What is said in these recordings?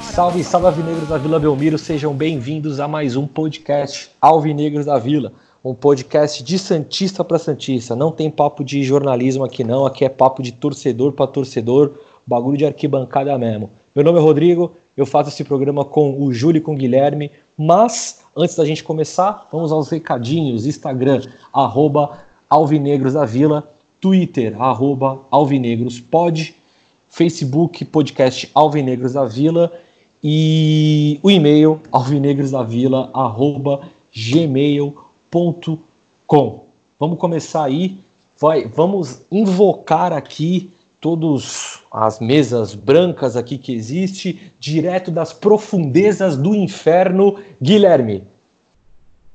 Salve, salve Alvinegros da Vila Belmiro, sejam bem-vindos a mais um podcast Alvinegros da Vila, um podcast de Santista para Santista. Não tem papo de jornalismo aqui não, aqui é papo de torcedor para torcedor, bagulho de arquibancada mesmo. Meu nome é Rodrigo, eu faço esse programa com o Júlio e com o Guilherme, mas antes da gente começar, vamos aos recadinhos, Instagram, arroba Alvinegros da Vila, Twitter, arroba alvinegrospod, Facebook, podcast Alvinegros da Vila e o e-mail alvinegrosdavila@gmail.com. Vamos começar aí, vai, vamos invocar aqui todas as mesas brancas aqui que existe, direto das profundezas do inferno, Guilherme.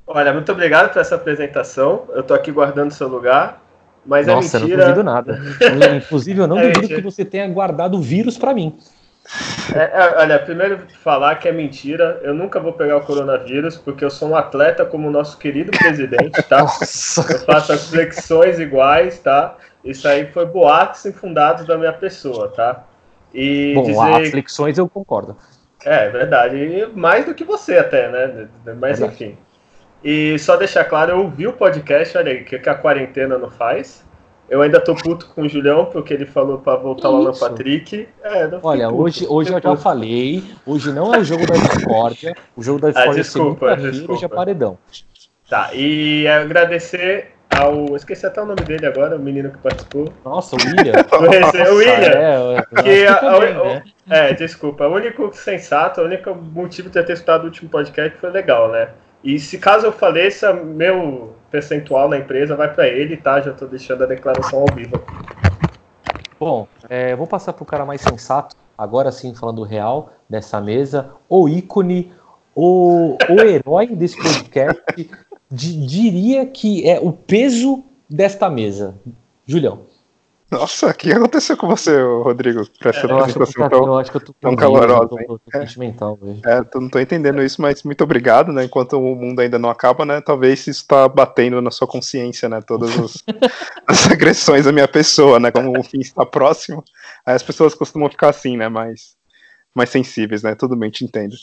Olha, muito obrigado por essa apresentação. Eu tô aqui guardando seu lugar, mas Nossa, é eu não mentira. duvido nada. Inclusive, eu não É duvido mentira. que você tenha guardado o vírus para mim. É, é, olha, primeiro falar que é mentira. Eu nunca vou pegar o coronavírus porque eu sou um atleta como o nosso querido presidente, tá? Nossa. Eu faço as flexões iguais, tá? Isso aí foi boatos infundados da minha pessoa, tá? E Bom, dizer as flexões eu concordo. É, verdade. E mais do que você até, né? Mas enfim. E só deixar claro, eu ouvi o podcast, olha aí, o que, que a quarentena não faz. Eu ainda tô puto com o Julião, porque ele falou pra voltar o Alan Isso. Patrick. É, Olha, puto, hoje, hoje eu já falei, hoje não é o jogo da discórdia, o jogo da discórdia é desculpa, segunda-feira, desculpa. hoje é paredão. Tá, e agradecer ao. Esqueci até o nome dele agora, o menino que participou. Nossa, o William. Conhecer o William. É, Que acho que a- também, a- né? É, desculpa. O único sensato, o único motivo de eu ter escutado o último podcast foi legal, né? E se caso eu faleça, meu percentual na empresa vai pra ele, tá? Já tô deixando a declaração ao vivo. Bom, é, vou passar pro cara mais sensato, agora sim falando real, dessa mesa, o ícone, o, o herói desse podcast, di- diria que é o peso desta mesa. Julião. Nossa, o que aconteceu com você, Rodrigo? Pra essa Eu acho, que eu, tão... eu acho que eu tô tão calorosa, eu tô, hein? tô, tô sentimental hoje. É, tô- não tô entendendo isso, mas muito obrigado, né? Enquanto o mundo ainda não acaba, né? Talvez isso tá batendo na sua consciência, né? Todas os- as agressões à minha pessoa, né? Como o fim está próximo, aí as pessoas costumam ficar assim, né? Mais, mais sensíveis, né? Tudo bem, te entendo.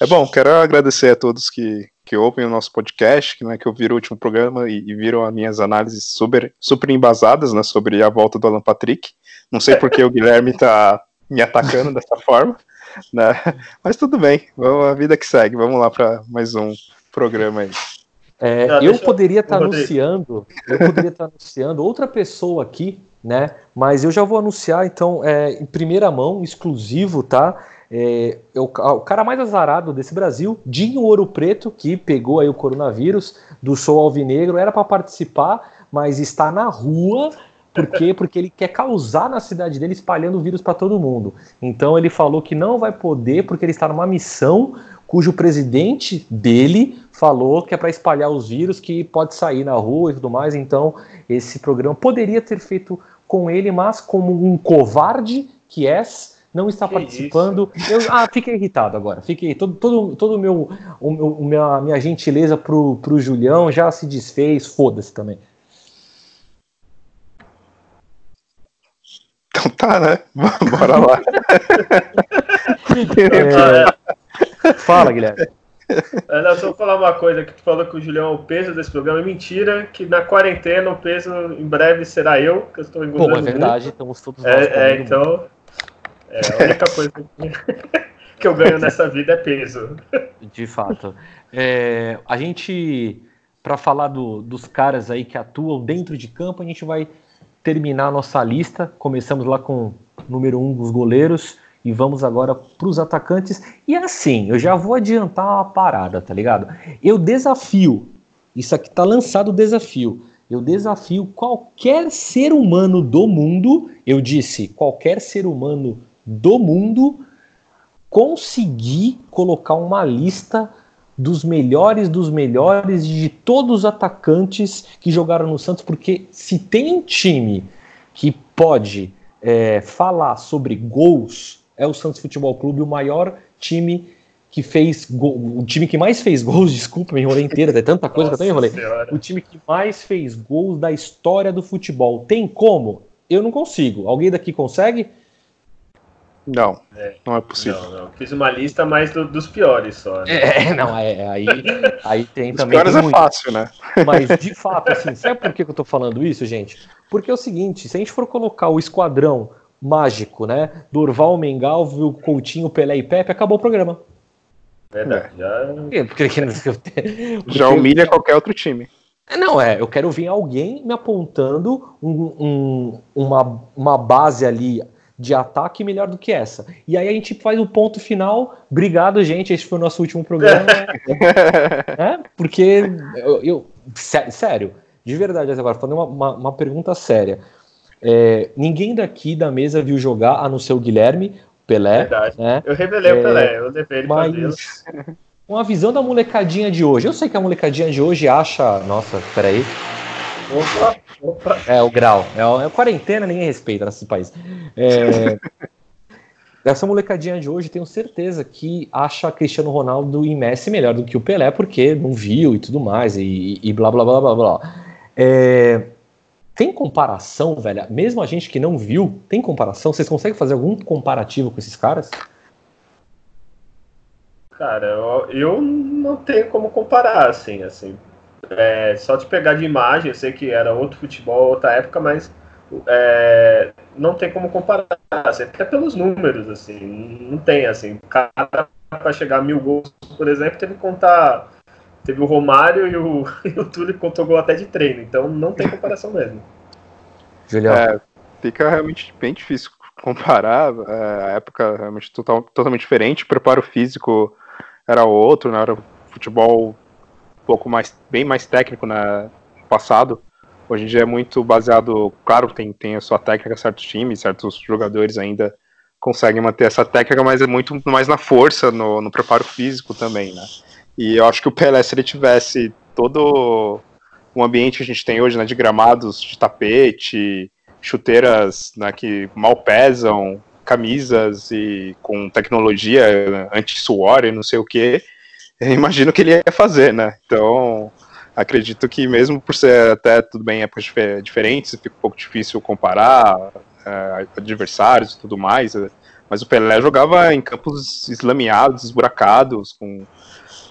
É bom, quero agradecer a todos que, que ouvem o nosso podcast, que, né, que ouviram o último programa e, e viram as minhas análises super, super embasadas, né? Sobre a volta do Alan Patrick. Não sei porque o Guilherme tá me atacando dessa forma, né? Mas tudo bem, vamos, a vida que segue. Vamos lá para mais um programa aí. É, Não, eu poderia estar Rodrigo. anunciando, eu poderia estar anunciando outra pessoa aqui, né? Mas eu já vou anunciar, então, é, em primeira mão, exclusivo, tá? É, é o, o cara mais azarado desse Brasil, Dinho Ouro Preto, que pegou aí o coronavírus do Show Alvinegro, era para participar, mas está na rua. Por quê? Porque ele quer causar na cidade dele, espalhando o vírus para todo mundo. Então ele falou que não vai poder, porque ele está numa missão cujo presidente dele falou que é para espalhar os vírus, que pode sair na rua e tudo mais. Então, esse programa poderia ter feito com ele, mas como um covarde que és, não está Que participando. Eu, ah, fiquei irritado agora. Fiquei todo todo todo o meu o, meu- o minha, minha gentileza pro, pro Julião já se desfez. Foda-se também. Então tá, né? Bora lá. É, fala, Guilherme. Olha, só vou falar uma coisa que tu falou que o Julião é o peso desse programa. É mentira, que na quarentena o peso em breve será eu, que eu estou engordando Bom, é verdade, estamos todos nós É, é, então. É, a única coisa que, eu ganho nessa vida é peso. De fato. É, a gente, para falar do- dos caras aí que atuam dentro de campo, a gente vai terminar a nossa lista. Começamos lá com número um dos goleiros e vamos agora para os atacantes. E assim, eu já vou adiantar uma parada, tá ligado? Eu desafio, isso aqui tá lançado o desafio. Eu desafio qualquer ser humano do mundo, eu disse, qualquer ser humano do mundo conseguir colocar uma lista dos melhores dos melhores de todos os atacantes que jogaram no Santos, porque se tem um time que pode é, falar sobre gols, é o Santos Futebol Clube, o maior time que fez gol, o time que mais fez gols, desculpa, me enrolei inteira, tem tanta coisa Nossa que eu também enrolei. O time que mais fez gols da história do futebol. Tem como? Eu não consigo. Alguém daqui consegue? Não, é, não é possível. Não, não. Fiz uma lista mais do, dos piores só. Né? É, não, é, é aí, aí tem também. Os piores é fácil, né? Mas, de fato, assim, sabe por que eu tô falando isso, gente? Porque é o seguinte, se a gente for colocar o esquadrão mágico, né? Durval, Mengalvio, Coutinho, Pelé e Pepe, acabou o programa. Verdade, já... Porque, já humilha qualquer outro time. É, não, é, eu quero ver alguém me apontando um, um, uma, uma base ali de ataque melhor do que essa. E aí a gente faz o ponto final. Obrigado, gente. Esse foi o nosso último programa. é, porque eu, eu sério, de verdade, agora, falando uma, uma, uma pergunta séria. É, ninguém daqui da mesa viu jogar, a não ser o Guilherme, Pelé. Verdade. Né? Eu revelei é, o Pelé, eu levei ele mas, Uma visão da molecadinha de hoje. Eu sei que a molecadinha de hoje acha. Nossa, peraí. Opa, opa. É o grau. É, a, é a quarentena, ninguém respeita nesse país. É, essa molecadinha de hoje, tenho certeza que acha Cristiano Ronaldo e Messi melhor do que o Pelé, porque não viu e tudo mais, e, e blá blá blá blá blá. É, tem comparação, velho? Mesmo a gente que não viu, tem comparação? Vocês conseguem fazer algum comparativo com esses caras? Cara, eu, eu não tenho como comparar, assim, assim. É, só de pegar de imagem, eu sei que era outro futebol, outra época, mas é, não tem como comparar, assim, até pelos números, assim, não tem, assim, o cara para chegar a mil gols, por exemplo, teve que contar, teve o Romário e o, e o Túlio que contou gol até de treino, então não tem comparação mesmo. Julião. É, fica realmente bem difícil comparar, é, a época realmente total, totalmente diferente, o preparo físico era outro, né, era futebol pouco mais, bem mais técnico né, no passado. Hoje em dia é muito baseado, claro, tem, tem a sua técnica, certos times, certos jogadores ainda conseguem manter essa técnica, mas é muito mais na força, no, no preparo físico também, né? E eu acho que o Pelé, se ele tivesse todo o ambiente que a gente tem hoje, né, de gramados, de tapete, chuteiras né, que mal pesam, camisas e com tecnologia anti-suor e não sei o que, imagino que ele ia fazer, né? Então, acredito que mesmo por ser até tudo bem épocas diferentes, fica um pouco difícil comparar é, adversários e tudo mais. É, mas o Pelé jogava em campos eslameados, esburacados, com,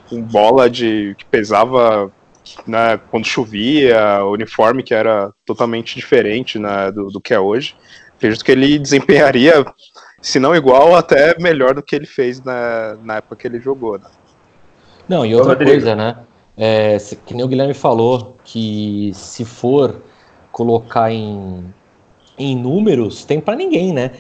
com bola de que pesava né, quando chovia, uniforme que era totalmente diferente né, do, do que é hoje. Acredito que ele desempenharia, se não igual, até melhor do que ele fez na, na época que ele jogou. Né? Não, e outra coisa, né? É, que nem o Guilherme falou, que se for colocar em, em números, tem para ninguém, né?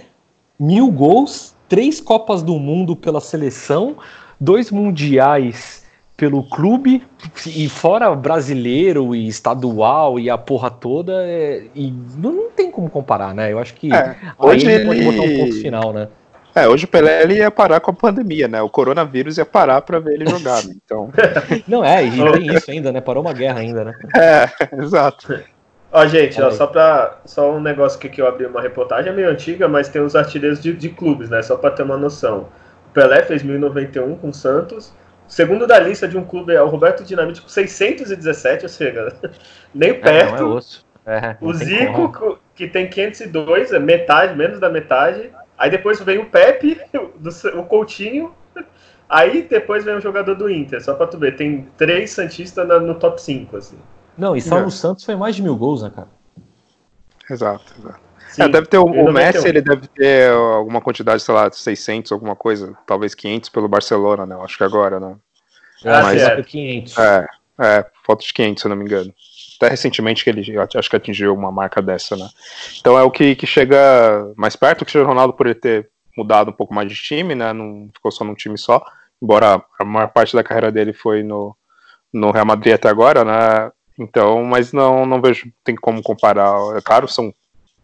Mil gols, três Copas do Mundo pela seleção, dois mundiais pelo clube, e fora brasileiro e estadual e a porra toda, é, e não, não, tem como comparar, né? Eu acho que é, hoje aí ele pode botar um ponto final, né? É, hoje o Pelé ele ia parar com a pandemia, né? O coronavírus ia parar para ver ele jogar, né? Então. Não é, e tem isso ainda, né? Parou uma guerra ainda, né? É, exato. Ó, gente, ó, só para só um negócio que, que eu abri uma reportagem, é meio antiga, mas tem os artilheiros de, de clubes, né? Só para ter uma noção. O Pelé fez 1091 com o Santos. Segundo da lista de um clube é o Roberto Dinamite com 617, ou seja, nem perto. É, não é osso. É, o Zico, que tem 502, é metade, menos da metade. Aí depois vem o Pepe, o Coutinho. Aí depois vem o jogador do Inter, só pra tu ver. Tem três Santistas no top 5, assim. Não, e só é. no Santos foi mais de mil gols, né, cara? Exato, exato. Sim, é, deve ter o, o Messi, ele deve ter alguma quantidade, sei lá, 600, alguma coisa, talvez 500 pelo Barcelona, né? Acho que agora, né? Ah, Mas, é. 500. É, é, falta de 500, se eu não me engano até recentemente que ele acho que atingiu uma marca dessa, né? Então é o que, que chega mais perto, que o Ronaldo por ele ter mudado um pouco mais de time, né? Não ficou só num time só, embora a maior parte da carreira dele foi no, no Real Madrid até agora, né? Então, mas não, não vejo, tem como comparar. É claro, são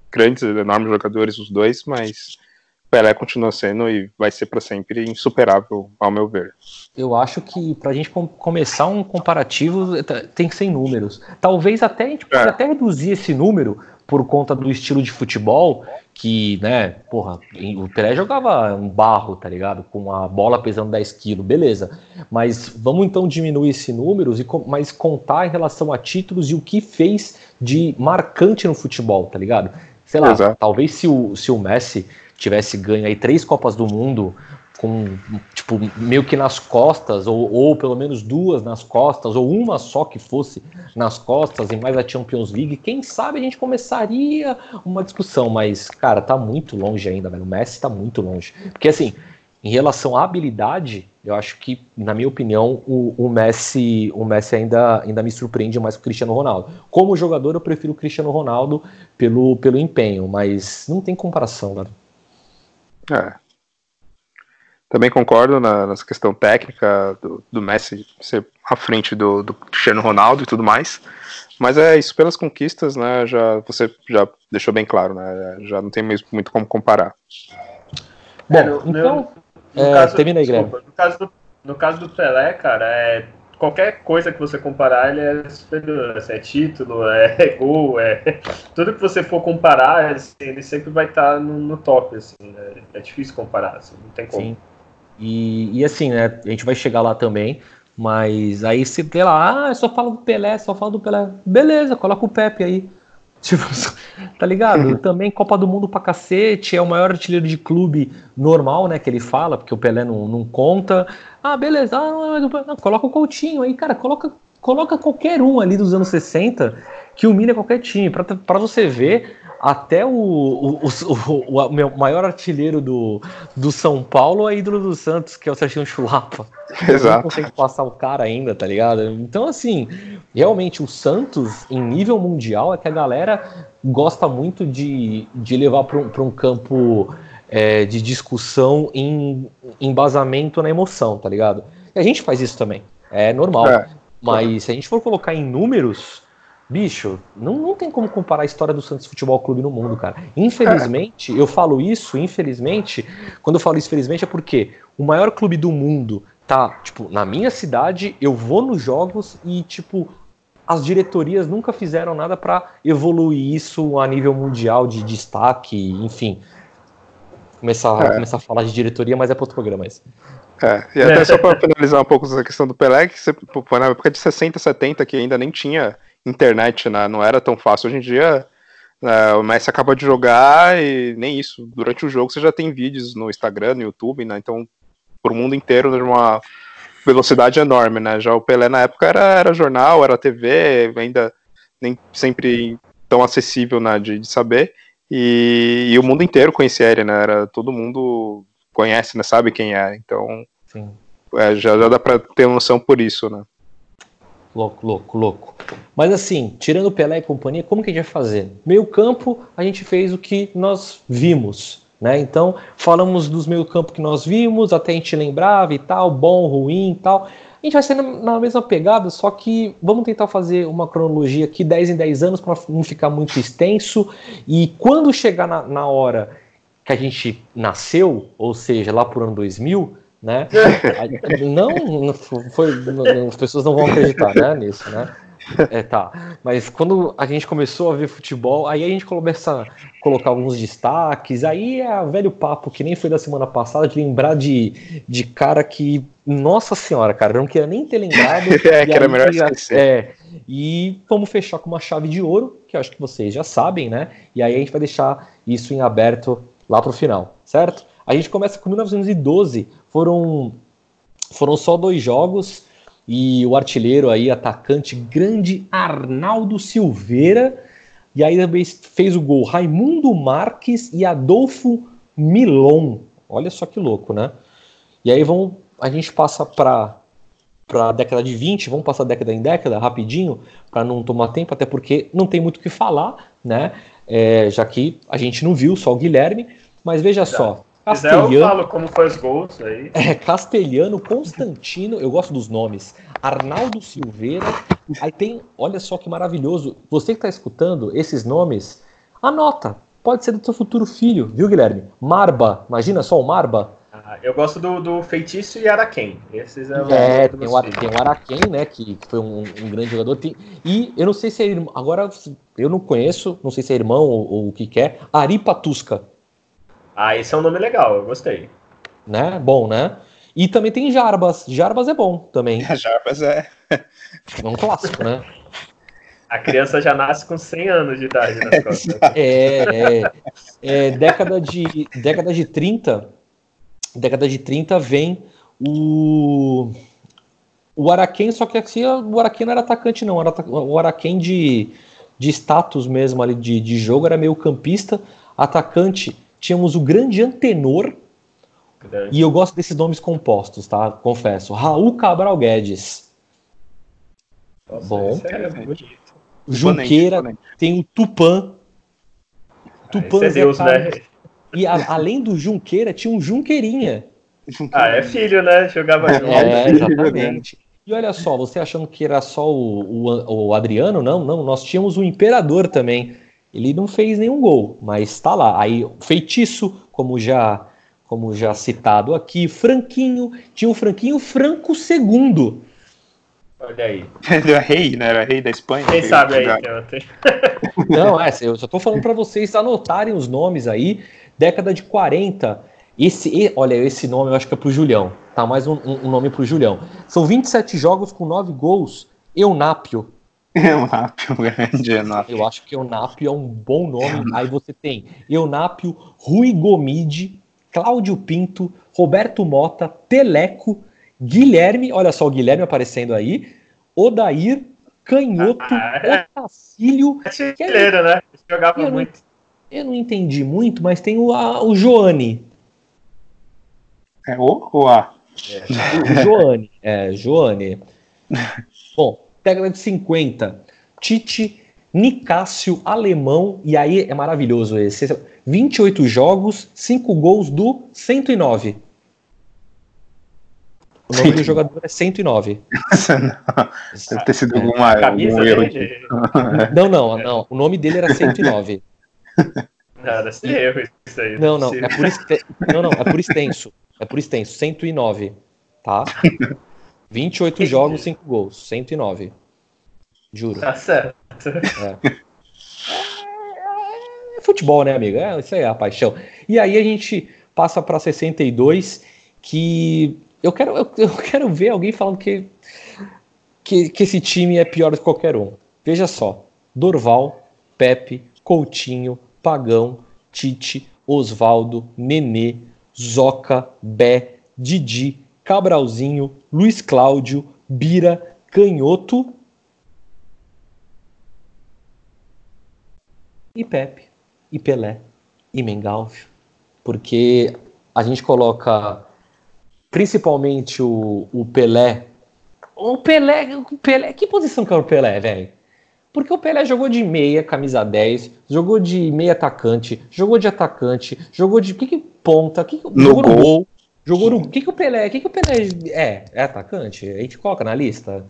grandes, enormes jogadores os dois, mas Pelé continua sendo e vai ser para sempre insuperável, ao meu ver. Eu acho que para a gente com começar um comparativo tem que ser em números. Talvez até a gente é. até reduzir esse número por conta do estilo de futebol, que, né, porra, o Pelé jogava um barro, tá ligado? Com a bola pesando 10 quilos, beleza. Mas vamos então diminuir esse número, e mas contar em relação a títulos e o que fez de marcante no futebol, tá ligado? Sei lá, Exato. talvez se o, se o Messi tivesse ganho aí três Copas do Mundo com, tipo, meio que nas costas, ou, ou pelo menos duas nas costas, ou uma só que fosse nas costas e mais a Champions League, quem sabe a gente começaria uma discussão, mas, cara, tá muito longe ainda, velho. O Messi tá muito longe. Porque, assim, em relação à habilidade, eu acho que, na minha opinião, o, o, Messi, o Messi ainda, ainda me surpreende mais que o Cristiano Ronaldo. Como jogador, eu prefiro o Cristiano Ronaldo pelo, pelo empenho, mas não tem comparação, velho. É. Também concordo na, nessa questão técnica do, do Messi ser à frente do, do Cristiano Ronaldo e tudo mais. Mas é isso pelas conquistas, né? Já você já deixou bem claro, né? Já não tem mesmo muito como comparar. Bom, é, no, então, no, no é, caso, termina aí, desculpa, no caso do no caso do Pelé, cara, é qualquer coisa que você comparar, ele é superior. Assim, é título, é gol, é tudo que você for comparar, assim, ele sempre vai estar no, no top. Assim, né? É difícil comparar, assim, não tem como. Sim. E, e assim, né? A gente vai chegar lá também. Mas aí se vê lá, ah, só fala do Pelé, só fala do Pelé. Beleza, coloca o Pepe aí. Tipo, tá ligado? Também Copa do Mundo pra cacete, é o maior artilheiro de clube normal, né? Que ele fala, porque o Pelé não, não conta. Ah, beleza, ah, não, coloca o Coutinho aí, cara, coloca, coloca qualquer um ali dos anos 60 que humilha qualquer time, para você ver até o, o, o, o, meu maior artilheiro do, do São Paulo é ídolo do Santos, que é o Serginho Chulapa. Exato. Não consegue passar o cara ainda, tá ligado? Então, assim, realmente o Santos, em nível mundial, é que a galera gosta muito de, de levar para um, um campo é, de discussão em embasamento na emoção, tá ligado? E a gente faz isso também, é normal. É. Mas se a gente for colocar em números, Bicho, não, não tem como comparar a história do Santos Futebol Clube no mundo, cara. Infelizmente, eu falo isso, infelizmente, quando eu falo isso, infelizmente, é porque o maior clube do mundo tá, tipo, na minha cidade, eu vou nos jogos e, tipo, as diretorias nunca fizeram nada para evoluir isso a nível mundial de destaque, enfim. Começar, é. começar a falar de diretoria, mas é para outro programa esse. É, e até só para finalizar um pouco essa questão do Pelé, que você, na época de 60, 70, que ainda nem tinha internet, né? Não era tão fácil. Hoje em dia, né, o Messi acaba de jogar e nem isso. Durante o jogo você já tem vídeos no Instagram, no YouTube, né? Então, pro mundo inteiro, numa velocidade enorme, né? Já o Pelé na época era, era jornal, era TV, ainda nem sempre tão acessível né, de, de saber. E, e, o mundo inteiro conhecia ele, né? Era, todo mundo conhece, né? Sabe quem é. Então, é, já, já dá para ter noção por isso, né? Louco, louco, louco. Mas assim, tirando Pelé e companhia, como que a gente vai fazer? Meio campo, a gente fez o que nós vimos, né? Então, falamos dos meio campo que nós vimos, até a gente lembrava e tal, bom, ruim e tal. A gente vai ser na mesma pegada, só que vamos tentar fazer uma cronologia aqui 10 em 10 anos para não ficar muito extenso. E quando chegar na, na hora que a gente nasceu, ou seja, lá por ano 2000, né? não, foi, não, as pessoas não vão acreditar né, nisso, né? É, tá. Mas quando a gente começou a ver futebol, aí a gente começa a colocar alguns destaques, aí é o velho papo que nem foi da semana passada, de lembrar de, de cara que, nossa senhora, cara, eu não queria nem ter lembrado. é, que era melhor esquecer. É, e vamos fechar com uma chave de ouro, que eu acho que vocês já sabem, né? E aí a gente vai deixar isso em aberto lá pro final, certo? A gente começa com 1912, foram, foram só dois jogos e o artilheiro aí, atacante grande Arnaldo Silveira, e aí também fez o gol Raimundo Marques e Adolfo Milon. Olha só que louco, né? E aí vamos, a gente passa para para a década de 20, vamos passar década em década rapidinho, para não tomar tempo, até porque não tem muito o que falar, né? É, já que a gente não viu, só o Guilherme, mas veja só, Castelhano. eu falo como foi os gols aí. É, Castelhano, Constantino, eu gosto dos nomes. Arnaldo Silveira. Aí tem, olha só que maravilhoso. Você que está escutando esses nomes, anota. pode ser do seu futuro filho, viu, Guilherme? Marba, imagina só o Marba. Ah, eu gosto do, do Feitiço e Araquém. Esses é, é tem, o, tem o Araquém, né? Que, que foi um, um, grande jogador. Tem, e eu não sei se é irmão. Agora eu não conheço, não sei se é irmão ou, ou o que, que é. Ari Patusca. Ah, esse é um nome legal, eu gostei. Né? Bom, né? E também tem Jarbas. Jarbas é bom também. Jarbas é. É um clássico, né? A criança já nasce com 100 anos de idade nas costas. É, é, é, década, de, década de 30, década de 30 vem o o Araquém, só que aqui o Araquém não era atacante não, era o Araquém de, de status mesmo ali de, de jogo, era meio campista, atacante, tínhamos o grande Antenor, grande. e eu gosto desses nomes compostos, tá? Confesso. Raul Cabral Guedes. Nossa, Bom. É Junqueira, tem o Tupan. Tupan ah, é Deus, né? E a, além do Junqueira, tinha um Junqueirinha. Ah, é filho, né? Jogava junto. É, exatamente. E olha só, você achando que era só o, o, o, Adriano? Não, não. Nós tínhamos o Imperador também. Ele não fez nenhum gol, mas está lá. Aí, feitiço, como já, como já citado aqui, Franquinho, tinha o Franquinho Franco II. Olha aí. Ele era rei, né? Era rei da Espanha. Quem sabe aí, Não, é, eu só tô falando para vocês anotarem os nomes aí. Década de 40. Esse, olha, esse nome eu acho que é pro Julião. Tá mais um, um nome pro Julião. São 27 jogos com 9 gols. Eunápio. Eunápio, grande Eunápio. Eu acho que Eunápio é um bom nome. Eunápio. Aí você tem Eunápio, Rui Gomide, Cláudio Pinto, Roberto Mota, Teleco, Guilherme, olha só o Guilherme aparecendo aí, Odair, Canhoto, ah, é. Otacílio. É chileiro, né? Jogava eu muito. Não, eu não entendi muito, mas tem o, a, o Joane. É o ou a? É. O Joane, é, Joane. Bom, década de 50. Tite, Nicásio, Alemão, e aí é maravilhoso esse. 28 jogos, 5 gols do 109. O nome Sim. do jogador é 109. não, deve ter sido é. alguma, algum erro. De... Não, não, não. O nome dele era 109. Nada, sem erro isso aí. Não, não, é por, exten... não, não, é por extenso. É por extenso, 109, tá? 28 jogos, 5 gols, 109. Juro. Tá certo. É. é futebol, né, amigo? É, isso aí é a paixão. E aí a gente passa para 62, que eu quero, eu, eu quero ver alguém falando que, que, que esse time é pior do que qualquer um. Veja só: Dorval, Pepe, Coutinho, Pagão, Tite, Osvaldo, Nenê, Zoca, Bé, Didi, Cabralzinho, Luiz Cláudio, Bira, Canhoto e Pepe, e Pelé, e Mengalvio. Porque a gente coloca principalmente o, o Pelé. O Pelé, o Pelé, que posição que é o Pelé, velho? Porque o Pelé jogou de meia, camisa 10, jogou de meia atacante, jogou de atacante, jogou de que, que ponta, que, no jogou gol. no gol. Jogou no. O que, que o Pelé. que, que o Pelé é? É atacante? A gente coloca na lista?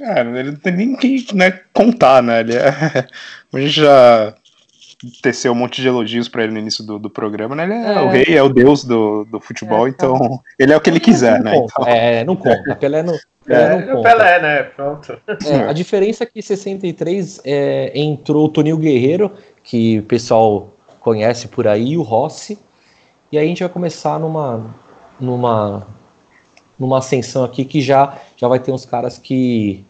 É, ele não tem nem que né, contar, né? Ele é, a gente já teceu um monte de elogios para ele no início do, do programa, né? Ele é, é, o rei, é o deus do, do futebol, é, então tá. ele é o que ele quiser, né? Então... É, não conta. Pelé não. Pelé, é, não conta. Pelé, né? Pronto. É, a diferença é que em 63 é, entrou o Toninho Guerreiro, que o pessoal conhece por aí, o Rossi, e aí a gente vai começar numa, numa, numa ascensão aqui que já, já vai ter uns caras que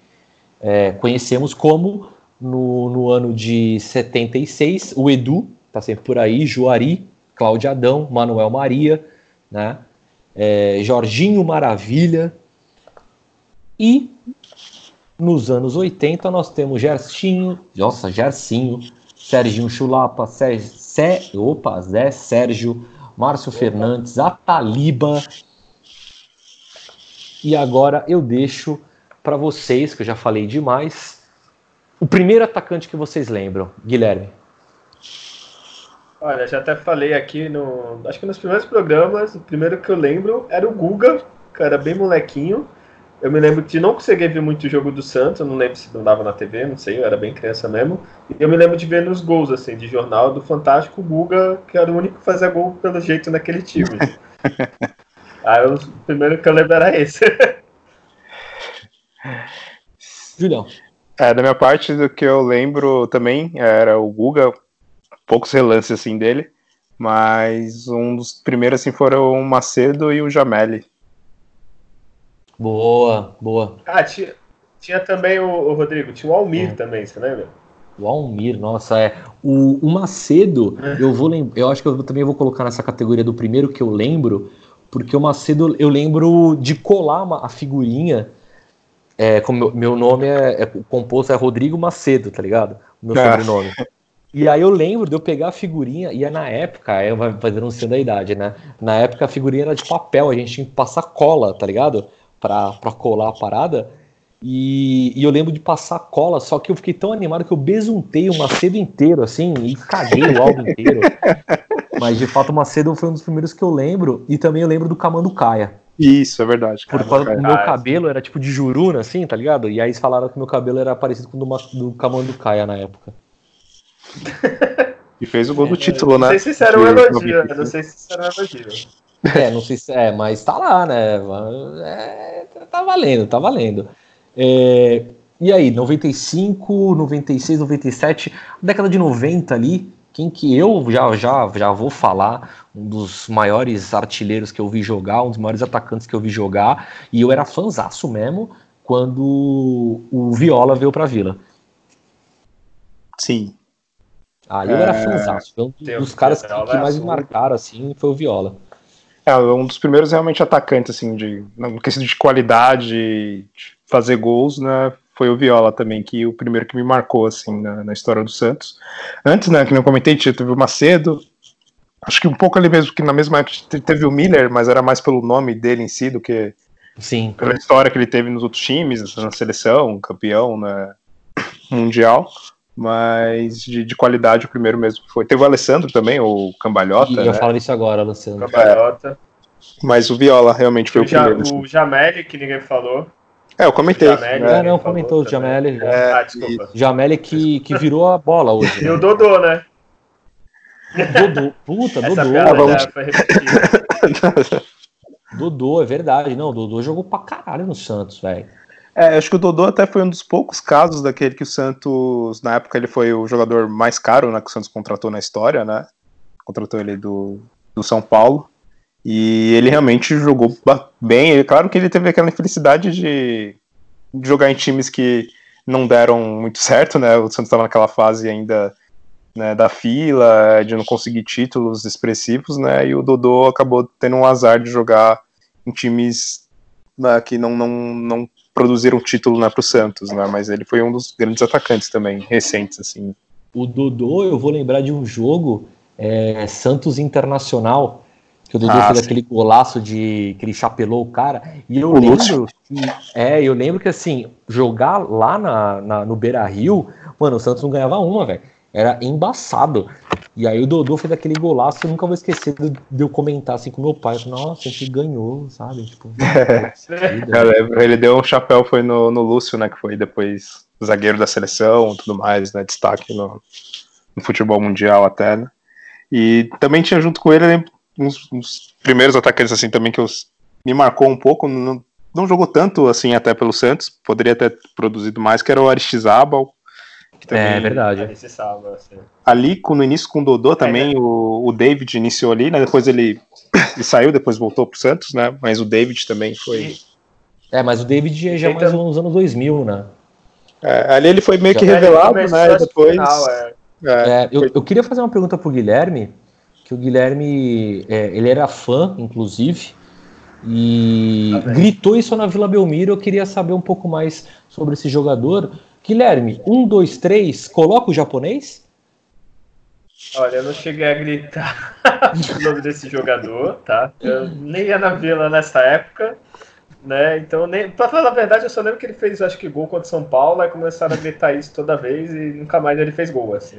é, conhecemos como no, no ano de 76, o Edu, tá sempre por aí, Juari, Cláudio Adão, Manuel Maria, né? É, Jorginho Maravilha. E nos anos 80 nós temos Gersinho, nossa, Gersinho, Serginho Chulapa, Sé, opa, Zé Sérgio, Márcio Fernandes, Ataliba. E agora eu deixo para vocês, que eu já falei demais, o primeiro atacante que vocês lembram, Guilherme? Olha, já até falei aqui no. Acho que nos primeiros programas, o primeiro que eu lembro era o Guga, cara bem molequinho. Eu me lembro de não conseguir ver muito o jogo do Santos, não lembro se não dava na TV, não sei, eu era bem criança mesmo. E eu me lembro de ver nos gols, assim, de jornal do Fantástico Guga, que era o único que fazia gol pelo jeito naquele time. Aí o primeiro que eu lembro era esse. Julião. É, da minha parte, do que eu lembro também era o Guga, poucos relances assim dele, mas um dos primeiros assim foram o Macedo e o Jameli. Boa, boa. Ah, tinha, tinha também o, o Rodrigo, tinha o Almir É. também, você lembra? O Almir, nossa, é. O, o Macedo, eu vou lem- eu acho que eu também vou colocar nessa categoria do primeiro que eu lembro, porque o Macedo eu lembro de colar uma- a figurinha. É, como meu, meu nome é, é composto é Rodrigo Macedo, tá ligado? O meu Ah. sobrenome. E aí eu lembro de eu pegar a figurinha, e é na época, aí vai, vai denunciando a idade, né? Na época a figurinha era de papel, a gente tinha que passar cola, tá ligado? Pra, pra colar a parada. E, e eu lembro de passar cola, só que eu fiquei tão animado que eu besuntei o Macedo inteiro, assim, e caguei o álbum inteiro. Mas de fato o Macedo foi um dos primeiros que eu lembro, e também eu lembro do Camanducaia. Isso, é verdade. Por causa do meu Ah, cabelo era tipo de juruna, assim, tá ligado? E aí eles falaram que meu cabelo era parecido com o do, do Camanducaia na época. E fez o gol do título, não né? sei se isso era um elogio, 95. eu não sei se isso era um elogio. É, não sei se é, mas tá lá, né? É, tá valendo, tá valendo. É, e aí, 95, 96, 97, década de 90 ali, quem que eu já, já, já vou falar, um dos maiores artilheiros que eu vi jogar, um dos maiores atacantes que eu vi jogar, e eu era fanzaço mesmo quando o Viola veio pra Vila. Sim. Aí eu era É, fanzaço, foi um dos caras que, que é mais me azul. marcaram, assim, foi o Viola. É, um dos primeiros realmente atacantes, assim, de, no questão de qualidade, de fazer gols, né? Foi o Viola também, que o primeiro que me marcou, assim, na, na história do Santos. Antes, né, que não comentei, teve o Macedo, acho que um pouco ali mesmo, que na mesma época te- teve o Miller, mas era mais pelo nome dele em si do que Sim. pela história que ele teve nos outros times, na seleção, campeão, né, mundial. Mas de, de qualidade o primeiro mesmo foi. Teve o Alessandro também, o Cambalhota, E eu né? falo isso agora, Luciano. Cambalhota. Mas o Viola realmente foi O, o ja, primeiro. assim. o Jameli, que ninguém falou. É, eu comentei. Jameli, né? Não, falou comentou o já. É, ah, desculpa. Jameli que, que virou a bola hoje. E né? o Dodô, né? Dodô. Puta, Essa Dodô. piada vamos- já foi repetida. Dodô, é verdade. Não, Dodô jogou pra caralho no Santos, velho. É, acho que o Dodô até foi um dos poucos casos daquele que o Santos, na época, ele foi o jogador mais caro né, que o Santos contratou na história, né? Contratou ele do, do São Paulo. E ele realmente jogou bem. Claro que ele teve aquela infelicidade de, de jogar em times que não deram muito certo, né? O Santos estava naquela fase ainda né, da fila, de não conseguir títulos expressivos, né? E o Dodô acabou tendo um azar de jogar em times né, que não, não, não produziram título né, para o Santos, né? Mas ele foi um dos grandes atacantes também, recentes, assim. O Dodô, eu vou lembrar de um jogo, é, Santos Internacional, que o Dodô Ah, fez sim. aquele golaço de que ele chapelou o cara. E eu O lembro que, é, eu lembro que assim, jogar lá na, na- no Beira Rio, mano, o Santos não ganhava uma, velho. Era embaçado. E aí o Dodô fez aquele golaço, eu nunca vou esquecer de, eu comentar assim com meu pai. Falei, Nossa, a gente ganhou, sabe? Tipo, Eu lembro, ele deu um chapéu, foi no, no Lúcio, né? Que foi depois zagueiro da seleção e tudo mais, né? Destaque no, no futebol mundial até, né? E também tinha junto com ele lembro, uns, uns primeiros atacantes assim também que eu, me marcou um pouco, não, não jogou tanto assim até pelo Santos, poderia ter produzido mais, que era o Aristizábal. Que também, é verdade. Assim. Ali no início com o Dodô também, o, o David iniciou ali, né? Depois ele, ele saiu, depois voltou pro Santos, né? Mas o David também foi. É, mas o David já é mais Então- nos anos 2000, né? É, ali ele foi meio que Já- revelado, né? E depois. final, é. é, É, eu, foi- eu queria fazer uma pergunta pro Guilherme, que o Guilherme, é, ele era fã, inclusive, e Tá gritou isso na Vila Belmiro. Eu queria saber um pouco mais sobre esse jogador. Guilherme, um, dois, três, coloca o japonês? Olha, eu não cheguei a gritar o nome desse jogador, tá? Eu nem ia na vila nessa época, né? Então, nem, pra falar a verdade, eu só lembro que ele fez, acho que, gol contra São Paulo, aí começaram a gritar isso toda vez e nunca mais ele fez gol, assim.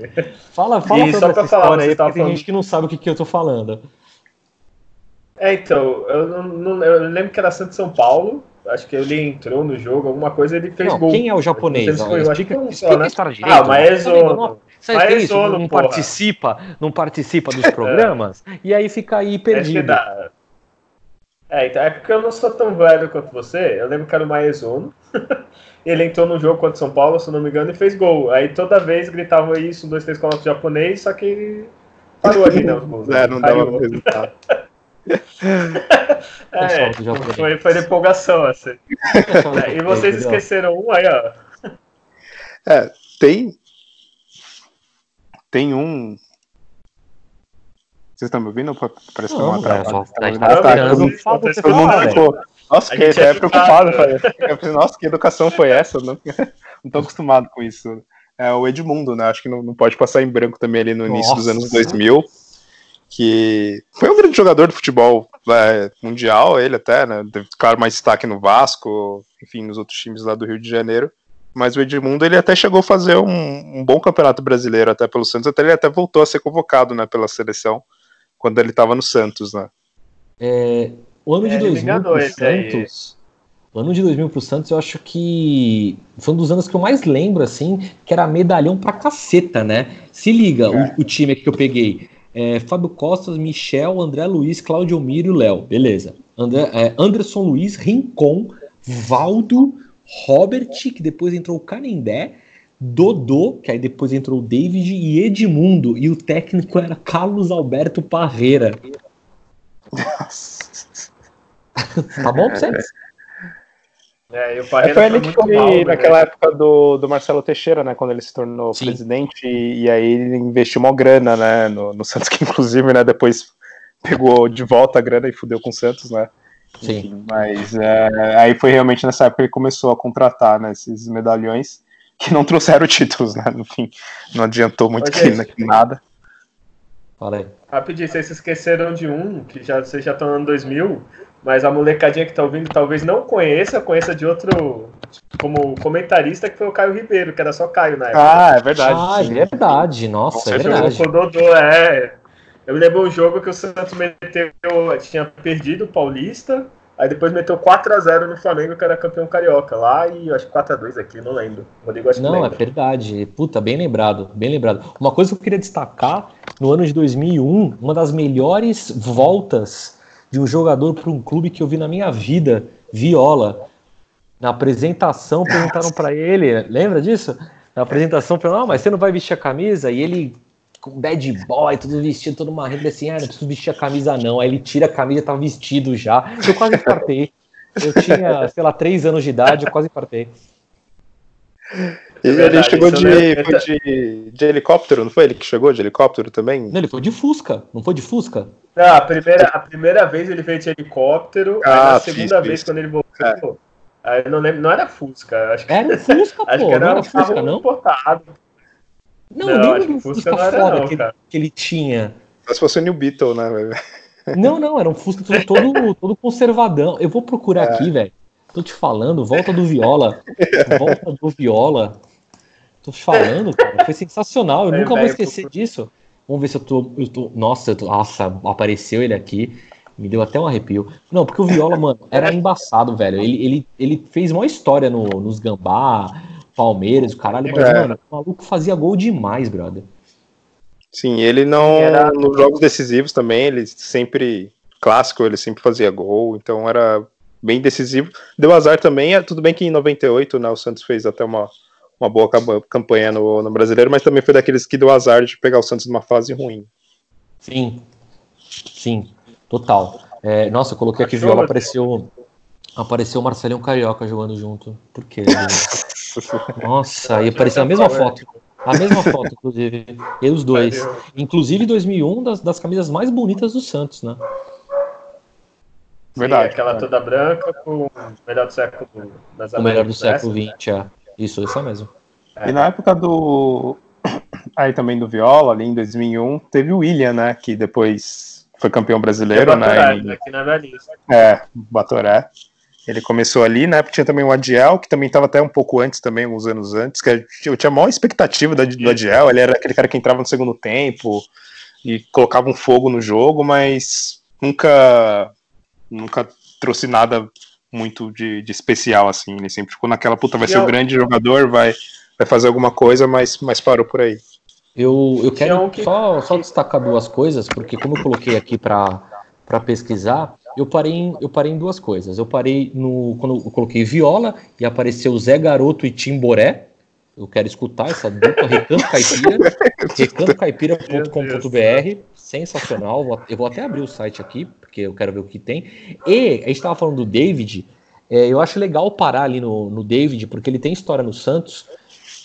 Fala, fala E só pra falar, aí, porque tem gente que não sabe o que, que eu tô falando. É, então, eu, não, eu lembro que era Santos São Paulo, acho que ele entrou no jogo, alguma coisa, ele fez Não, gol. quem é o japonês? Não eu acho que um só, né? direito. Ah, o Maezono. Sabe é isso? Não porra. participa, não participa dos programas e aí fica aí perdido. dá. É, então, é porque eu não sou tão velho quanto você. Eu lembro que era o Maezono. ele entrou no jogo contra São Paulo, se não me engano, e fez gol. Aí toda vez gritava isso, um, dois, três, coloca japonês, só que parou ali, né? Os gols, né? É, não dava Caiu. resultado. É, japonês. foi, foi de empolgação, assim. É, e vocês esqueceram um aí, ó. É, tem. Tem um. Vocês estão me ouvindo? Ou Parece que Não, tá Não, você todo mundo ficou. Nossa, gente é preocupado. falei. Nossa, que educação foi essa? Não, não tô acostumado com isso. É o Edmundo, né? Acho que não, não pode passar em branco também ali no início dos Nossa. anos 2000. Que foi um grande jogador de futebol é, mundial, ele até, né? Teve, claro, mais destaque no Vasco, enfim, nos outros times lá do Rio de Janeiro. Mas o Edmundo, ele até chegou a fazer um, um bom campeonato brasileiro até pelo Santos, até ele até voltou a ser convocado, né, pela seleção, quando ele estava no Santos, né? É, o ano de É, ele 2000 enganou pro. Santos. O ano de 2000 pro Santos, eu acho que foi um dos anos que eu mais lembro, assim, que era medalhão pra caceta, né? Se liga, É. o, o time aqui que eu peguei. É, Fábio Costas, Michel, André Luiz, Claudio Miro e Léo. Beleza. André, é, Anderson Luiz, Rincon, Valdo, Robert, que depois entrou o Canendé, Dodô, que aí depois entrou o David e Edmundo. E o técnico era Carlos Alberto Parreira. Tá bom pra vocês? É, e o É, Parreira foi ele que foi mal, né? naquela época do, do Marcelo Teixeira, né? Quando ele se tornou Sim. presidente, e, e aí ele investiu uma grana, né? No, no Santos, que inclusive, né, depois pegou de volta a grana e fudeu com o Santos, né? Sim. Enfim, mas é, aí foi realmente nessa época que ele começou a contratar né, esses medalhões que não trouxeram títulos, né? No fim, não adiantou muito que, gente. que nada. Fala aí. Rapidinho, vocês se esqueceram de um, que já, vocês já estão no ano 2000, mas a molecadinha que tá ouvindo talvez não conheça, conheça de outro, como comentarista, que foi o Caio Ribeiro, que era só Caio na época. Ah, é verdade. Ah, é verdade. Nossa, é Com Jogou verdade. com o Dodô, é. Eu me lembro um jogo que o Santos meteu, tinha perdido o Paulista, aí depois meteu 4x0 no Flamengo, que era campeão carioca lá, e eu acho que 4x2 aqui, não lembro. O Rodrigo acho que Não, é verdade. Puta, bem lembrado, bem lembrado. Uma coisa que eu queria destacar, no ano de 2001, uma das melhores voltas de um jogador para um clube que eu vi na minha vida, Viola. Na apresentação perguntaram para ele, lembra disso? Na apresentação perguntaram, ah, mas você não vai vestir a camisa? E ele com bad boy, tudo vestido, todo marrendo assim, ah, não preciso vestir a camisa não. Aí ele tira a camisa, tá vestido já. Eu quase infartei. Eu tinha, sei lá, três anos de idade, eu quase infartei. Ele, ele verdade, chegou isso de, lembro. foi de, de helicóptero, não foi ele que chegou de helicóptero também? Não, ele foi de Fusca, não foi de Fusca? Não, a primeira, a primeira vez ele veio de helicóptero, aí Ah, na segunda fiz, vez fiz. quando ele voltou, aí eu não lembro, não era Fusca, acho que, Era um Fusca, acho pô, que era não era um Fusca, não? importado. Não, Não, que um Fusca Fusca não era foda não, que, cara. que ele tinha. Se fosse o New Beetle, né? velho? Não, não, era um Fusca todo, todo, todo conservadão. Eu vou procurar É. aqui, velho. Tô te falando, volta do Viola. Volta do Viola. Tô te falando, cara. Foi sensacional. Eu Velho, nunca vou esquecer disso. Vamos ver se eu tô. Eu tô nossa, eu tô- nossa, apareceu ele aqui. Me deu até um arrepio. Não, porque o Viola, mano, era embaçado, velho. Ele, ele, ele fez uma história no, nos Gambá, Palmeiras, o caralho. Mas, É. mano, o maluco fazia gol demais, brother. Sim, ele não. Era- Nos jogos decisivos também, ele sempre. Clássico, ele sempre fazia gol, então era bem decisivo. Deu azar também, é, tudo bem que em 98, né, o Santos fez até uma, uma boa cam- campanha no, no brasileiro, mas também foi daqueles que deu azar de pegar o Santos numa fase ruim. Sim, sim, total. É, nossa, eu coloquei aqui Achou, viola, apareceu, apareceu o Marcelinho Carioca jogando junto. Por quê? Nossa, e apareceu a mesma foto. A mesma foto, inclusive. E os dois. Inclusive 2001, das, das camisas mais bonitas do Santos, né? Sim, Verdade. aquela toda branca com o melhor do século das O melhor do né? século XX, é. Isso, isso mesmo. E na época do. Aí também do Viola, ali em 2001, teve o William, né, que depois foi campeão brasileiro, né, em- aqui na minha lista. É, Batoré. Ele começou ali, né? Porque tinha também o Adiel, que também estava até um pouco antes, também, alguns anos antes, que eu tinha a maior expectativa do, do Adiel. Ele era aquele cara que entrava no segundo tempo e colocava um fogo no jogo, mas nunca, nunca trouxe nada muito de, de especial, assim. Ele sempre ficou naquela, puta, vai E ser eu- um grande jogador, vai, vai fazer alguma coisa, mas, mas parou por aí. Eu, eu quero que- só, só destacar duas coisas, porque como eu coloquei aqui para pesquisar, eu parei, em, eu parei em duas coisas. Eu parei no. Quando eu coloquei viola e apareceu Zé Garoto e Timboré. Eu quero escutar essa dupla, Recanto Caipira, recantocaipira.com.br, sensacional. Vou- Eu vou até abrir o site aqui, porque eu quero ver o que tem. E a gente estava falando do David, é, eu acho legal parar ali no, no David, porque ele tem história no Santos,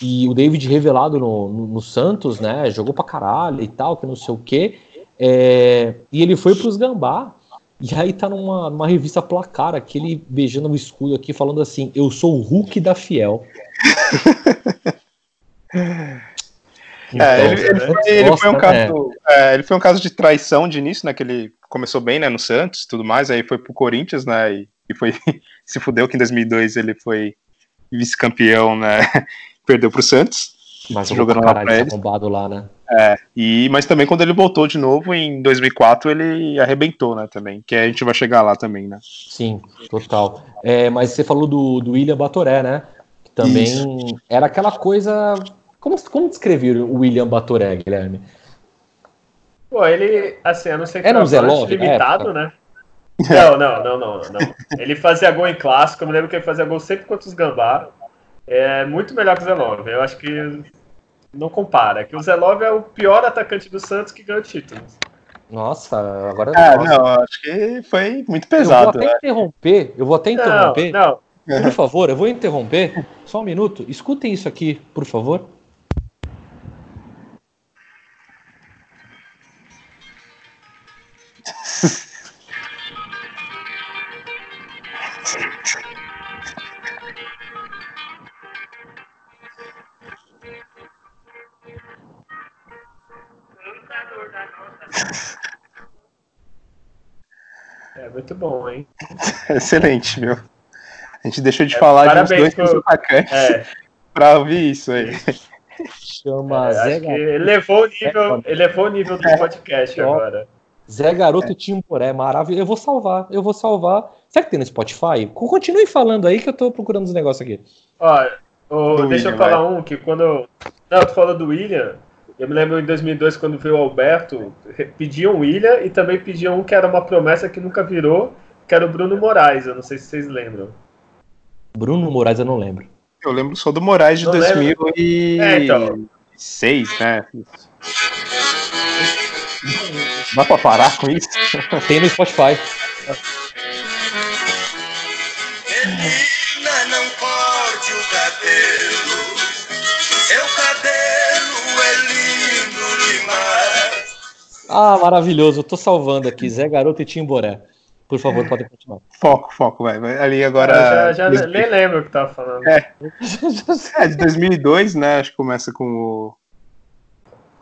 e o David revelado no, no, no Santos, né, jogou pra caralho e tal, que não sei o quê, é, e ele foi pros Gambá, e aí tá numa, numa revista placar, aqui, ele beijando o escudo aqui, falando assim, eu sou o Hulk da Fiel. É, ele, ele foi, ele foi um caso, é, ele foi um caso de traição de início, né? Que ele começou bem, né? No Santos, e tudo mais, aí foi pro Corinthians, né? E, e foi se fudeu que em 2002 ele foi vice-campeão, né? Perdeu pro Santos. Mas jogando lá pra arrombado lá, né? É, e mas também quando ele voltou de novo em 2004 ele arrebentou, né? Também, que a gente vai chegar lá também, né? Sim, total. É, mas você falou do, do William Batoré, né? Também Isso. era aquela coisa. Como, como descrever o William Batoré, Guilherme? Pô, ele, assim, a não ser que Era um Zé centroavante Love na limitado, né? Não, não, não, não, não. Ele fazia gol em clássico, eu me lembro que ele fazia gol sempre contra os Gambá. É muito melhor que o Zé Love. Eu acho que não compara. Que o Zé Love é o pior atacante do Santos que ganhou títulos. Nossa, agora. Ah, nossa. não, acho que foi muito Eu vou pesado. até né? interromper, eu vou até Não, interromper. não. Por favor, eu vou interromper. Só um minuto. Escutem isso aqui, por favor. É muito bom, hein? Excelente, viu? A gente deixou de É, falar de uns dois pro- atacantes É, pra ouvir isso aí. Chama é, Zé, acho que Garoto, ele levou o nível, ele levou o nível do podcast Ó. agora. Zé Garoto Timporé, maravilhoso. Eu vou salvar, eu vou salvar. Será que tem no Spotify? Continue falando aí que eu tô procurando os negócios aqui. Ó, Do deixa William, eu falar um que quando. eu- Não, tu falou do William. Eu me lembro em 2002, quando veio o Alberto, pediam o William e também pediam um que era uma promessa que nunca virou, que era o Bruno Moraes. Eu não sei se vocês lembram. Bruno Moraes, eu não lembro. Eu lembro só do Moraes de Não lembro. 2006, É, então. né? Dá pra parar com isso? Tem no Spotify. Menina, não corte o cabelo. Seu cabelo é lindo demais. Ah, maravilhoso. Eu tô salvando aqui. Zé Garoto e Timboré. Por favor, podem continuar. Foco, foco, vai. vai. Ali agora. Eu já, já nem lembro o que tava falando. É. É, de 2002, né? Acho que começa com o.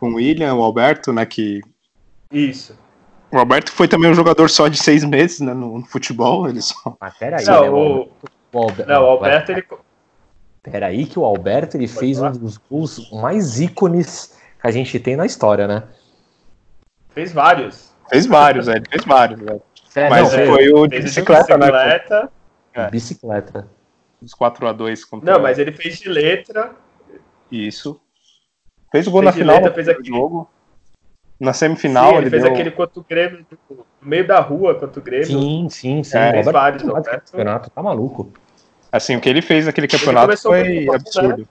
Com o William, o Alberto, né? Que. Isso. O Alberto foi também um jogador só de seis meses né, no, no futebol. Ele só. Mas peraí, Não, né, o, o Alber- não, o Alberto, ele. Peraí que o Alberto ele fez um dos gols mais ícones que a gente tem na história, né? Fez vários. Fez vários, é, ele fez vários. Né? É, Mas não, é, foi o de bicicleta, né? bicicleta. É. bicicleta. Os 4x2 contra Não, mas ele fez de letra. Isso. Fez o gol Fez na final letra, do fez aquele- jogo. Na semifinal, Sim, ele, ele fez deu... aquele contra o Grêmio, no meio da rua contra o Grêmio. Sim, sim, sim. É, fez Alberto vários, Alberto. campeonato, tá maluco. Assim, o que ele fez naquele campeonato foi né? absurdo.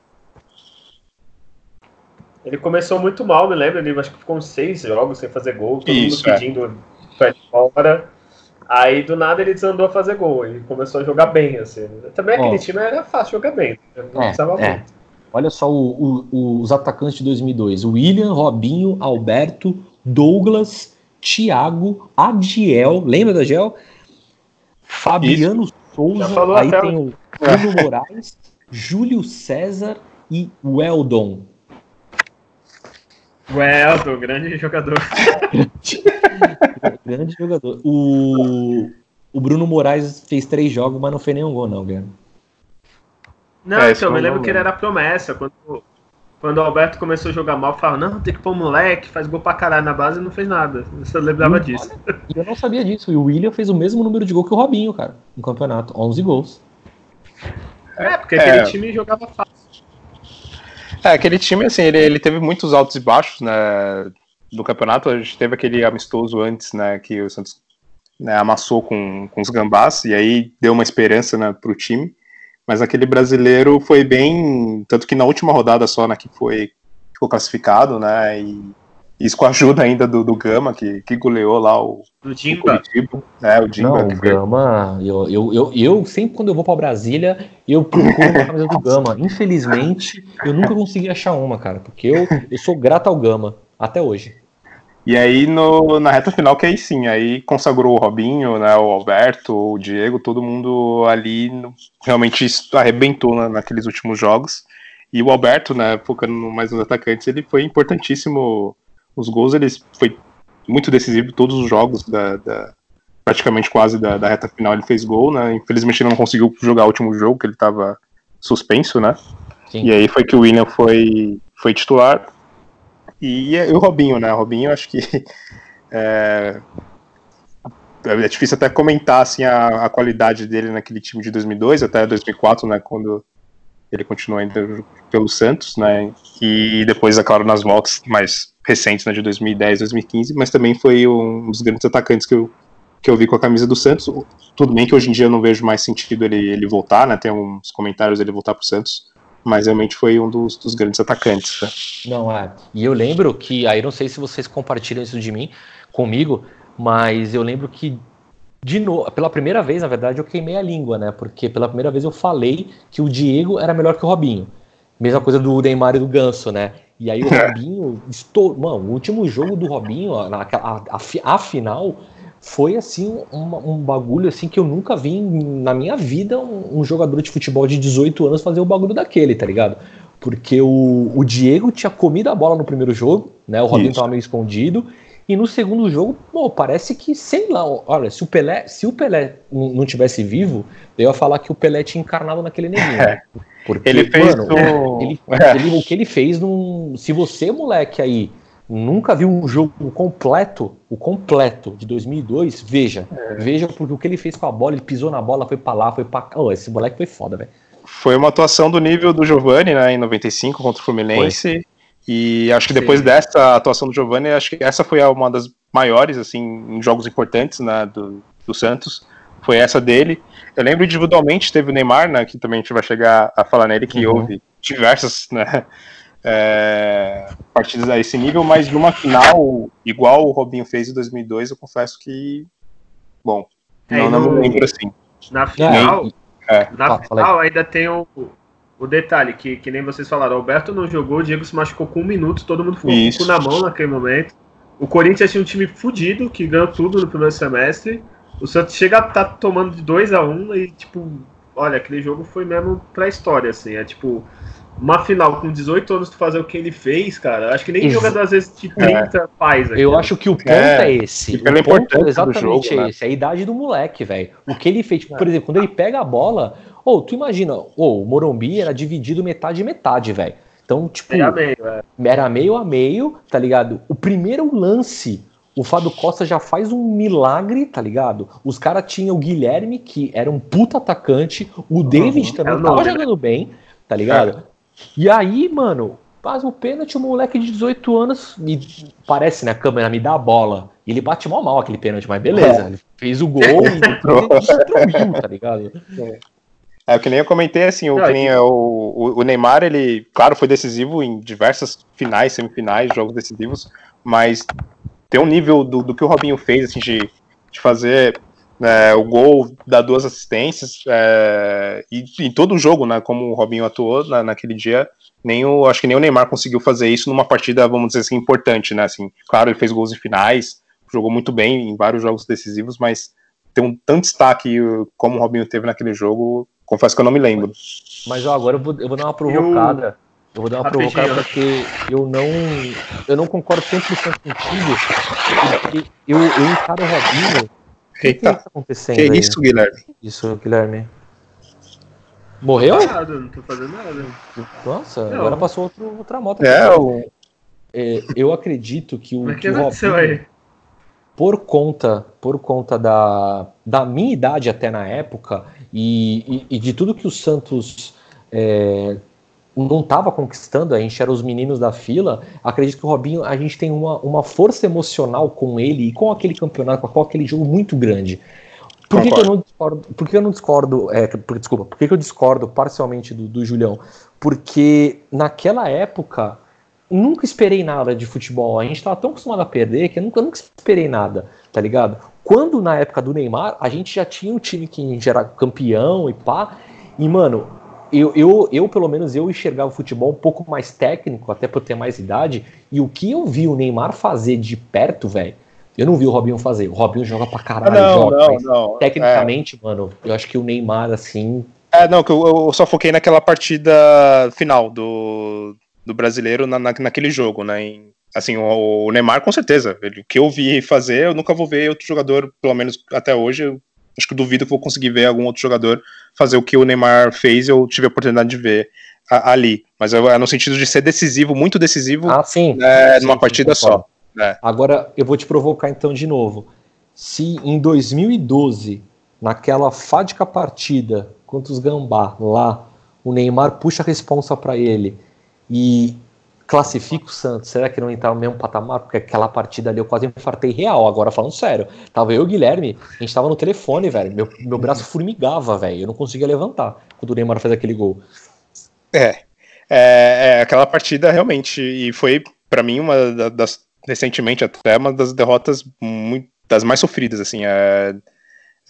Ele começou muito mal, me lembro. Ele acho que ficou uns seis jogos sem fazer gol, todo Isso, mundo é. pedindo pra ir fora. Aí do nada ele desandou a fazer gol e começou a jogar bem, assim. Também aquele time era fácil jogar bem, não É, precisava é. muito. Olha só o- o- os atacantes de 2002. William, Robinho, Alberto, Douglas, Thiago, Adiel. Lembra da Adiel? Fabiano Souza. Já falou Aí até tem o Bruno Moraes, Júlio César e Weldon. O Elton, grande jogador. Grande jogador. O, o Bruno Moraes fez três jogos, mas não fez nenhum gol, não, Guilherme. Não, É, então, eu me eu lembro que ele era promessa. Quando, quando o Alberto começou a jogar mal, falava, não, tem que pôr moleque, faz gol pra caralho na base e não fez nada. Você lembrava Hum, disso. E eu não sabia disso. E o William fez o mesmo número de gol que o Robinho, cara, no campeonato. 11 gols. É, porque É. aquele time jogava fácil. É, aquele time, assim, ele, ele teve muitos altos e baixos, né? No campeonato, a gente teve aquele amistoso antes, né? Que o Santos né, amassou com, com os gambás, e aí deu uma esperança né, pro time. Mas aquele brasileiro foi bem. Tanto que na última rodada só, né, que foi. Ficou classificado, né? E isso com a ajuda ainda do, do Gama, que, que goleou lá o, Do o Dimba. Curitiba. né, o Dimba, não, o foi- Gama, eu, eu, eu, eu sempre quando eu vou pra Brasília, eu procuro uma camisa do Gama. Infelizmente, eu nunca consegui achar uma, cara, porque eu, eu sou grato ao Gama, até hoje. E aí no, na reta final que aí sim, aí consagrou o Robinho, né, o Alberto, o Diego, todo mundo ali no- realmente arrebentou na- naqueles últimos jogos. E o Alberto, né, focando mais nos atacantes, ele foi importantíssimo. Os gols, ele foi muito decisivo todos os jogos da, da- praticamente quase da, da reta final ele fez gol, né? Infelizmente ele não conseguiu jogar o último jogo, que ele estava suspenso, né? Sim. E aí foi que o William foi, foi titular. E, e o Robinho, né? O Robinho, acho que é, é difícil até comentar assim, a, a qualidade dele naquele time de 2002 até 2004, né? Quando ele continuou ainda pelo Santos, né? E depois, é claro, nas voltas mais recentes, né? De 2010, 2015, mas também foi um dos grandes atacantes que eu, que eu vi com a camisa do Santos. Tudo bem que hoje em dia eu não vejo mais sentido ele, ele voltar, né? Tem uns comentários dele voltar pro Santos, mas realmente foi um dos, dos grandes atacantes. Né? Não, é. E eu lembro que, aí não sei se vocês compartilham isso de mim, comigo, mas eu lembro que, de novo, pela primeira vez, na verdade, eu queimei a língua, né? Porque pela primeira vez eu falei que o Diego era melhor que o Robinho. Mesma coisa do Neymar e do Ganso, né? E aí o Robinho estou, mano, o último jogo do Robinho, a, a, a final, foi assim uma- um, bagulho assim que eu nunca vi na minha vida um, um jogador de futebol de 18 anos fazer o bagulho daquele, tá ligado? Porque o, o Diego tinha comido a bola no primeiro jogo, né? O Robinho Isso. tava meio escondido. E no segundo jogo, pô, parece que, sei lá, olha, se o Pelé, se o Pelé não tivesse vivo, eu ia falar que o Pelé tinha encarnado naquele neguinho. né? Porque, Ele fez mano, o- ele, É. ele- o que ele fez num. Se você, moleque, aí, nunca viu um jogo completo, o completo de 2002, veja. É. Veja, porque o que ele fez com a bola, ele pisou na bola, foi pra lá, foi pra cá. Ô, esse moleque foi foda, velho. Foi uma atuação do nível do Giovani, né, em 95 contra o Fluminense. E acho que depois Sim. dessa atuação do Giovani, acho que essa foi uma das maiores, assim, em jogos importantes, né, do, do Santos. Foi essa dele. Eu lembro individualmente, teve o Neymar, né, que também a gente vai chegar a falar nele, que Uhum. houve diversas, né, é, partidas a esse nível, mas numa final, igual o Robinho fez em 2002, eu confesso que, bom, É, não, não lembro assim. Na final, É. na final ainda tem o, o detalhe, que, que nem vocês falaram, o Alberto não jogou, o Diego se machucou com um minuto, todo mundo ficou com o Isso. na mão naquele momento. O Corinthians tinha um time fudido, que ganhou tudo no primeiro semestre. O Santos chega a tá tomando de 2 a 1 um, e, tipo, olha, aquele jogo foi mesmo pra história, assim. É tipo, uma final com 18 anos tu fazer o que ele fez, cara. Acho que nem Exa- jogador às vezes de 30 faz. Eu aquilo. acho que o ponto É, é, esse. e pela o ponto do exatamente jogo, é né? esse. É a idade do moleque, velho. O que ele fez, tipo, por exemplo, quando ele pega a bola, ou tu imagina, ou o Morumbi era dividido metade e metade, velho. Então, tipo, Meio a meio, é. era meio a meio, tá ligado? O primeiro lance, o Fábio Costa já faz um milagre, tá ligado? Os caras tinham o Guilherme, que era um puta atacante, o David Uhum, também é tava nome, né? jogando bem, tá ligado? E aí, mano, faz o pênalti, o moleque de 18 anos, me parece, né, a câmera me dá a bola. E ele bate mal mal aquele pênalti, mas beleza, ele fez o gol e destruiu, tá ligado? É, o que nem eu comentei, assim, o, nem é o, o, o Neymar, ele, claro, foi decisivo em diversas finais, semifinais, jogos decisivos, mas tem um nível do, do que o Robinho fez, assim, de, de fazer né, o gol, dar duas assistências, é, e em todo o jogo, né, como o Robinho atuou na, naquele dia, nem o, acho que nem o Neymar conseguiu fazer isso numa partida, vamos dizer assim, importante, né, assim, claro, ele fez gols em finais, jogou muito bem em vários jogos decisivos, mas ter um tanto destaque como o Robinho teve naquele jogo, confesso que eu não me lembro. Mas ó, agora eu vou, eu vou dar uma provocada. Eu vou dar uma Rapidinho. provocada porque eu não, eu não concordo 100% contigo. Porque eu, eu encaro o Robinho. O que, que Eita, tá acontecendo que aí? isso, Guilherme? Isso, Guilherme. Morreu? Parado, não tô fazendo nada. Nossa, Não. agora passou outro, outra moto. É, o, É, eu acredito que o, Mas o que que aconteceu Robinho, aí? por conta, por conta da, da minha idade até na época e, e- e de tudo que o Santos é, não estava conquistando, a gente era os meninos da fila, acredito que o Robinho, a gente tem uma, uma força emocional com ele e com aquele campeonato, com aquele jogo muito grande. Por que, que eu não discordo? Por que eu não discordo? É, por, desculpa, por que, que eu discordo parcialmente do, do Julião? Porque naquela época nunca esperei nada de futebol. A gente tava tão acostumado a perder que eu nunca, nunca esperei nada, tá ligado? Quando na época do Neymar, a gente já tinha um time que gente era campeão e pá. E, mano, eu, eu, eu pelo menos eu enxergava o futebol um pouco mais técnico, até por ter mais idade. E o que eu vi o Neymar fazer de perto, velho, eu não vi o Robinho fazer. O Robinho joga pra caralho, não, joga, não, mas não. tecnicamente, mano, eu acho que o Neymar, assim, É, não, que eu, eu só foquei naquela partida final do, do brasileiro na, na- naquele jogo, né? em- assim, o, o Neymar, com certeza. Ele- o que eu vi fazer, eu nunca vou ver outro jogador, pelo menos até hoje. Eu acho que eu duvido que vou conseguir ver algum outro jogador fazer o que o Neymar fez. Eu tive a oportunidade de ver a- ali. Mas é no sentido de ser decisivo, muito decisivo, ah, sim. é, Sim, numa sim, partida só. né? Agora eu vou te provocar então de novo. Se em 2012, naquela fádica partida contra os Gambá lá, o Neymar puxa a responsa para ele e classifica o Santos, será que não entrar no mesmo patamar? Porque aquela partida ali eu quase infartei real, agora falando sério. Tava eu e o Guilherme, a gente tava no telefone, velho. Meu, meu braço formigava, velho. Eu não conseguia levantar quando o Neymar fez aquele gol. É, é, é, aquela partida realmente, e foi pra mim uma da- das, recentemente até uma das derrotas muito, das mais sofridas, assim, é,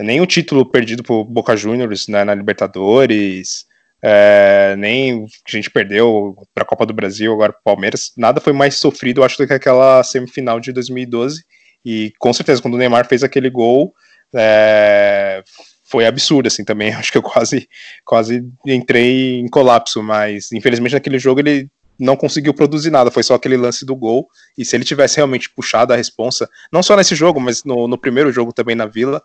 nem o título perdido por Boca Juniors né, na Libertadores, é, nem o a gente perdeu pra Copa do Brasil, agora pro Palmeiras, nada foi mais sofrido, eu acho, do que aquela semifinal de 2012, e com certeza, quando o Neymar fez aquele gol, é, foi absurdo, assim, também, acho que eu quase quase entrei em colapso, mas infelizmente naquele jogo ele não conseguiu produzir nada, foi só aquele lance do gol, e se ele tivesse realmente puxado a responsa, não só nesse jogo, mas no, no primeiro jogo também na Vila,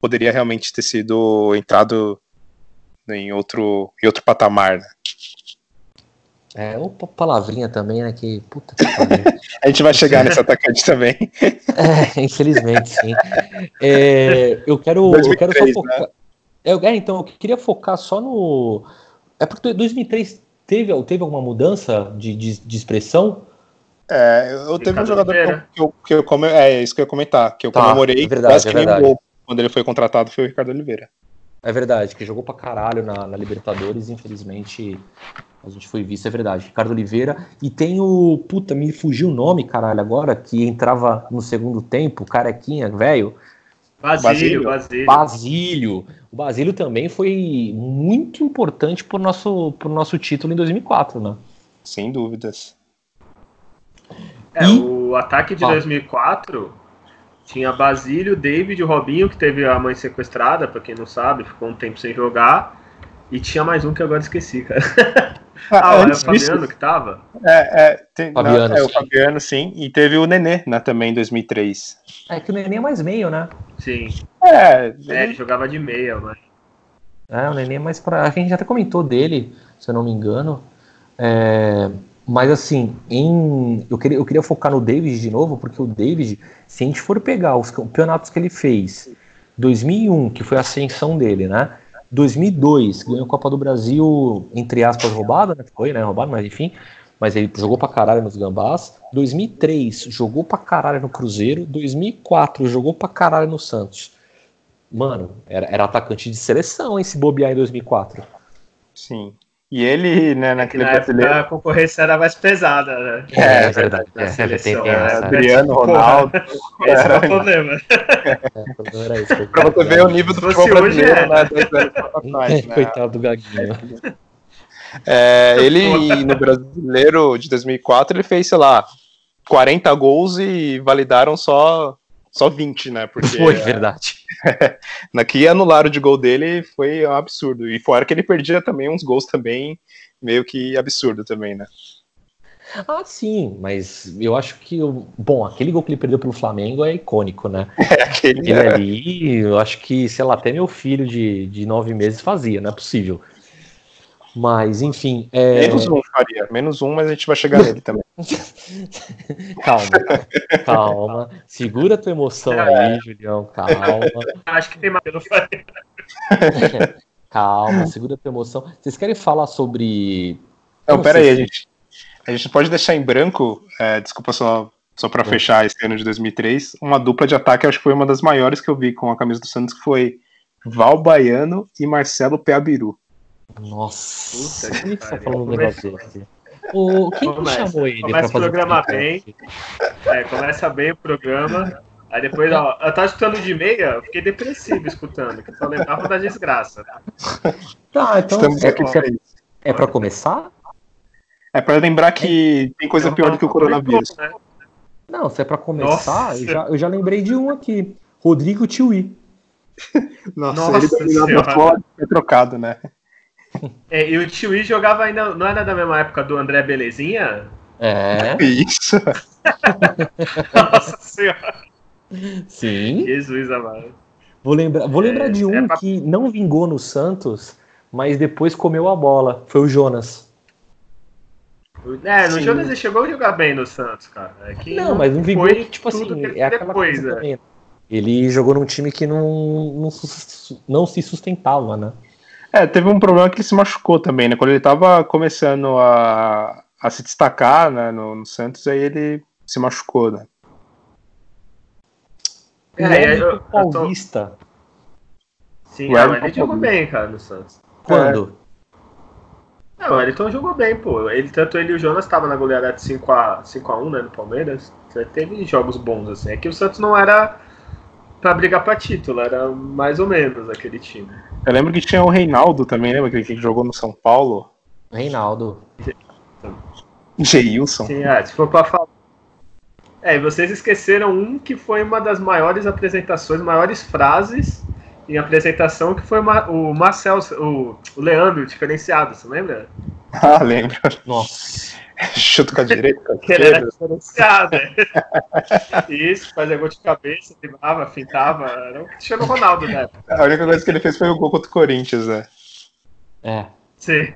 poderia realmente ter sido entrado em outro, em outro patamar, né? É, uma palavrinha também, né? Que puta que. A gente vai chegar nesse atacante também. É, infelizmente, sim. É, eu quero, eu quero só 2003, focar. É, eu- é, então, eu queria focar só no. É porque 2003 teve, teve alguma mudança de, de, de expressão? É, eu teve um jogador que eu, que eu, come- é isso que eu ia comentar, que eu Tá, comemorei é verdade, quase é que nem verdade. gol quando ele foi contratado foi o Ricardo Oliveira. É verdade, que jogou pra caralho na, na Libertadores, infelizmente a gente foi visto, é verdade. Ricardo Oliveira. E tem o. Puta, me fugiu o nome, caralho, agora, que entrava no segundo tempo, carequinha, velho. Basílio, Basílio. Basílio. Basílio. O Basílio também foi muito importante pro nosso, pro nosso título em 2004, né? Sem dúvidas. É, E- o ataque de Ah. 2004 tinha Basílio, David, Robinho, que teve a mãe sequestrada, pra quem não sabe, ficou um tempo sem jogar. E tinha mais um que agora esqueci, cara. Ah, é o Fabiano que tava? É, é, tem- Fabiano, não, é o. Fabiano, sim. E teve o Nenê, né, também em 2003. É que o Nenê é mais meio, né? Sim. É, É, ele jogava de meia, mas. É, o Nenê é mais pra. A gente até comentou dele, se eu não me engano. É, Mas assim, em... eu, queria, eu queria focar no David de novo, porque o David, se a gente for pegar os campeonatos que ele fez, 2001, que foi a ascensão dele, né? 2002, ganhou a Copa do Brasil, entre aspas, roubada, né? Foi, né? Roubada, mas enfim. Mas ele jogou pra caralho nos Gambás. 2003, jogou pra caralho no Cruzeiro. 2004, jogou pra caralho no Santos. Mano, era, era atacante de seleção esse bobear em 2004. sim. E ele, né, Que naquele na época brasileiro, a concorrência era mais pesada, né? É, verdade. Na É, seleção, tem né? Adriano, Porra, Ronaldo. Esse é era- o problema. É, o problema era isso. Pra você ver o nível do futebol hoje, brasileiro, é. né, dois anos atrás, né? Coitado do Gaguinho. É, ele, no brasileiro de 2004, ele fez, sei lá, 40 gols e validaram só, só 20, né? Porque Foi verdade. na que anularam de gol dele foi um absurdo. E fora que ele perdia também uns gols também meio que absurdo também, né? Ah, sim, mas eu acho que. o- Bom, aquele gol que ele perdeu pelo Flamengo é icônico, né? É aquele. Ele ali, eu acho que, sei lá, até meu filho de, de nove meses fazia, não é possível. Mas, enfim. É... Menos um, faria. Menos um, mas a gente vai chegar nele também. calma, calma. Segura tua emoção aí, Julião. Calma. Acho que tem mais. Eu não falei. Calma, segura tua emoção. Vocês querem falar sobre. Não, Não pera aí, a se- gente, a gente pode deixar em branco, é, desculpa só, só para fechar esse ano de 2003, uma dupla de ataque, acho que foi uma das maiores que eu vi com a camisa do Santos, que foi Val Baiano e Marcelo Peabiru. Nossa, Puta que que tá pariu. falando um negócio desse? O, quem que Começa. chamou ele Começa pra fazer o programa podcast? É, começa bem o programa. Aí depois, ó, eu tava escutando de meia, eu fiquei depressivo escutando, que só lembrava da desgraça. Tá, então Estamos é, aqui é, pra é pra começar? É para lembrar que tem coisa pior do que o coronavírus. Né? Não, se é pra começar, eu já, eu já lembrei de um aqui. Rodrigo Tiwi. Nossa, Nossa ele bola foi trocado, né? É, e o Tiwi jogava ainda, não era da mesma época do André Belezinha? É, Isso. Nossa senhora, sim. Jesus amado. Vou lembrar, vou lembrar de um é pra- que não vingou no Santos, mas depois comeu a bola. Foi o Jonas. É, no Sim. Jonas ele chegou a jogar bem no Santos, cara. É Não, mas não vingou, foi tipo assim, que ele é aquela depois, coisa também. Ele jogou num time que não, não, não se sustentava, né? É, teve um problema que ele se machucou também, né? Quando ele tava começando a, a se destacar né, no, no Santos, aí ele se machucou, né? É, Ele é, é eu- eu tô- paulista. Sim, O ele jogou bem, cara, no Santos. Quando? Não, o Elton jogou bem, pô. Ele, tanto ele e o Jonas estavam na goleada de 5x1, 5x1 né, no Palmeiras. Teve jogos bons, assim. É que o Santos não era pra brigar pra título, era mais ou menos aquele time. Eu lembro que tinha o Reinaldo também, lembra? Aquele que jogou no São Paulo. Reinaldo. Geilson. Sim, é, se for pra falar. É, e vocês esqueceram um que foi uma das maiores apresentações, maiores frases em apresentação, que foi o Marcel, o, o Leandro, diferenciado, você lembra? Ah, lembro. Nossa. Chuto com a direita, com a Que ele era esquerda. diferenciado. Isso, fazia gol de cabeça, driblava, fintava. Era o Cristiano Ronaldo, né? A única coisa que ele fez foi o gol contra o Corinthians, né? É, Sim.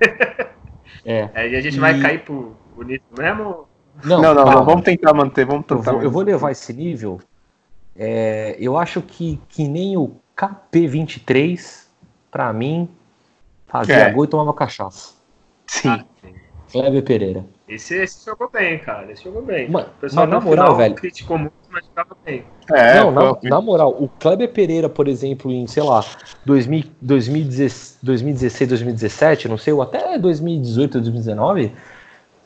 é. Aí a gente E- vai cair pro bonito mesmo? Não, Não, não, não, vamos tentar manter, vamos Eu tentar vou, eu vou levar esse nível. É, eu acho que, que nem o KP23, pra mim, fazia É. gol e tomava cachaça. Sim. Kleber Pereira. Esse, esse jogou bem, cara. Esse jogou bem. Mas- o pessoal mas na no moral, final velho- criticou muito, mas jogava bem. É, não, na, na moral, o Kleber Pereira, por exemplo, em, sei lá, 2000, 2016, 2016, 2017, não sei, ou até 2018, 2019,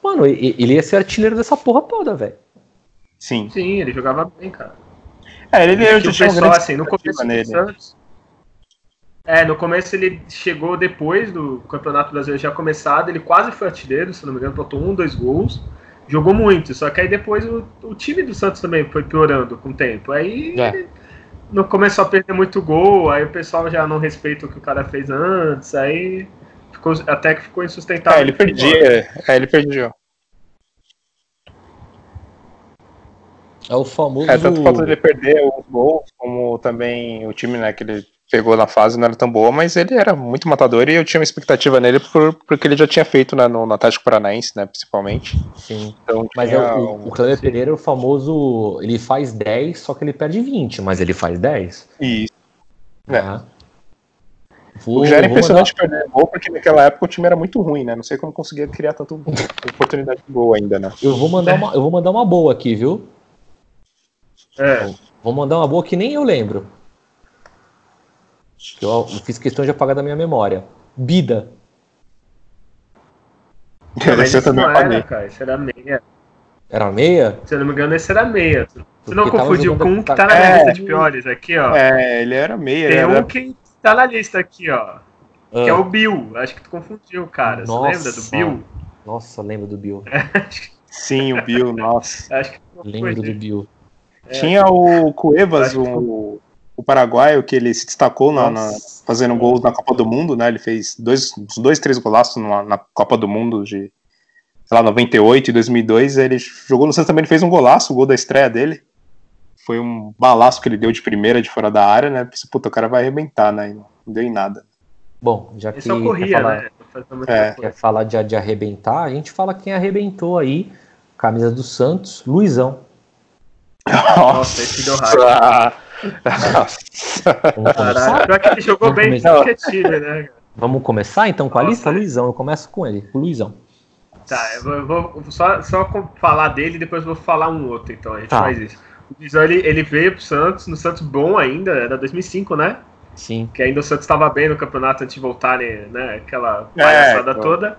mano, ele ia ser artilheiro dessa porra toda, velho. sim. Sim, ele jogava bem, cara. É, ele É eu o tinha um pessoal, grande assim, no começo do Santos. É, no começo ele chegou depois do Campeonato Brasileiro já começado, ele quase foi artilheiro, se não me engano, botou um, dois gols. Jogou muito, só que aí depois o, o time do Santos também foi piorando com o tempo. Aí É. ele não começou a perder muito gol, aí o pessoal já não respeita o que o cara fez antes, aí ficou, até que ficou insustentável. É, ele perdia. É, ele perdia. É o famoso. É, tanto o fato dele perder os gols, como também o time né, que ele pegou na fase não era tão boa, mas ele era muito matador e eu tinha uma expectativa nele por, porque ele já tinha feito né, no, no Atlético Paranaense, né, principalmente. Sim. Então, Mas é o, um- o Kleber Pereira é o famoso. Ele faz 10, só que ele perde 20, mas ele faz 10. Isso. É. né? Vou, O que já era vou impressionante perder gol, porque naquela época o time era muito ruim, né? Não sei como conseguia criar tanta oportunidade de gol ainda, né? mandar- eu, vou mandar uma, eu vou mandar uma boa aqui, viu? É, Vou mandar uma boa que nem eu lembro. Que Eu, eu fiz questão de apagar da minha memória. Bida. Não, mas Esse eu esse também não era, apaguei. cara, esse era meia. Era meia? Se eu não me engano, esse era meia. Você não Porque tava confundiu com um que tá na É. lista de piores aqui, ó. É, ele era meia, Tem era um que tá na lista aqui, ó. Que é Ah, o Bill. Acho que tu confundiu, cara. Nossa. Você lembra do Bill? Nossa, lembro do Bill. Sim, o Bill, nossa. Acho que Lembro do. Bill. É. Tinha o Cuevas, o, o paraguaio, que ele se destacou na, na- fazendo gols na Copa do Mundo, né? Ele fez dois, dois três golaços na, na Copa do Mundo de, sei lá, 98 e 2002. Ele jogou no Santos também, ele fez um golaço, o gol da estreia dele. Foi um balaço que ele deu de primeira, de fora da área, né? Pensei, puta, o cara vai arrebentar, né? E não deu em nada. Bom, já que. Ele só quer corria, falar- né? É. Quer falar de, de arrebentar? A gente fala quem arrebentou aí. Camisa do Santos, Luizão. Nossa, esse deu raiva. Caralho, pior que ele jogou Vamos bem começar? time, né? Vamos começar então com a lista? Luizão, eu começo com ele, com o Luizão. Tá, eu vou, eu vou só, só com- falar dele e depois eu vou falar um outro, então a gente Tá. faz isso. O Luizão, ele, ele veio pro Santos, no Santos bom ainda, era 2005, né? Sim. Que ainda o Santos estava bem no campeonato antes de voltarem, né? Aquela É, palhaçada então. toda.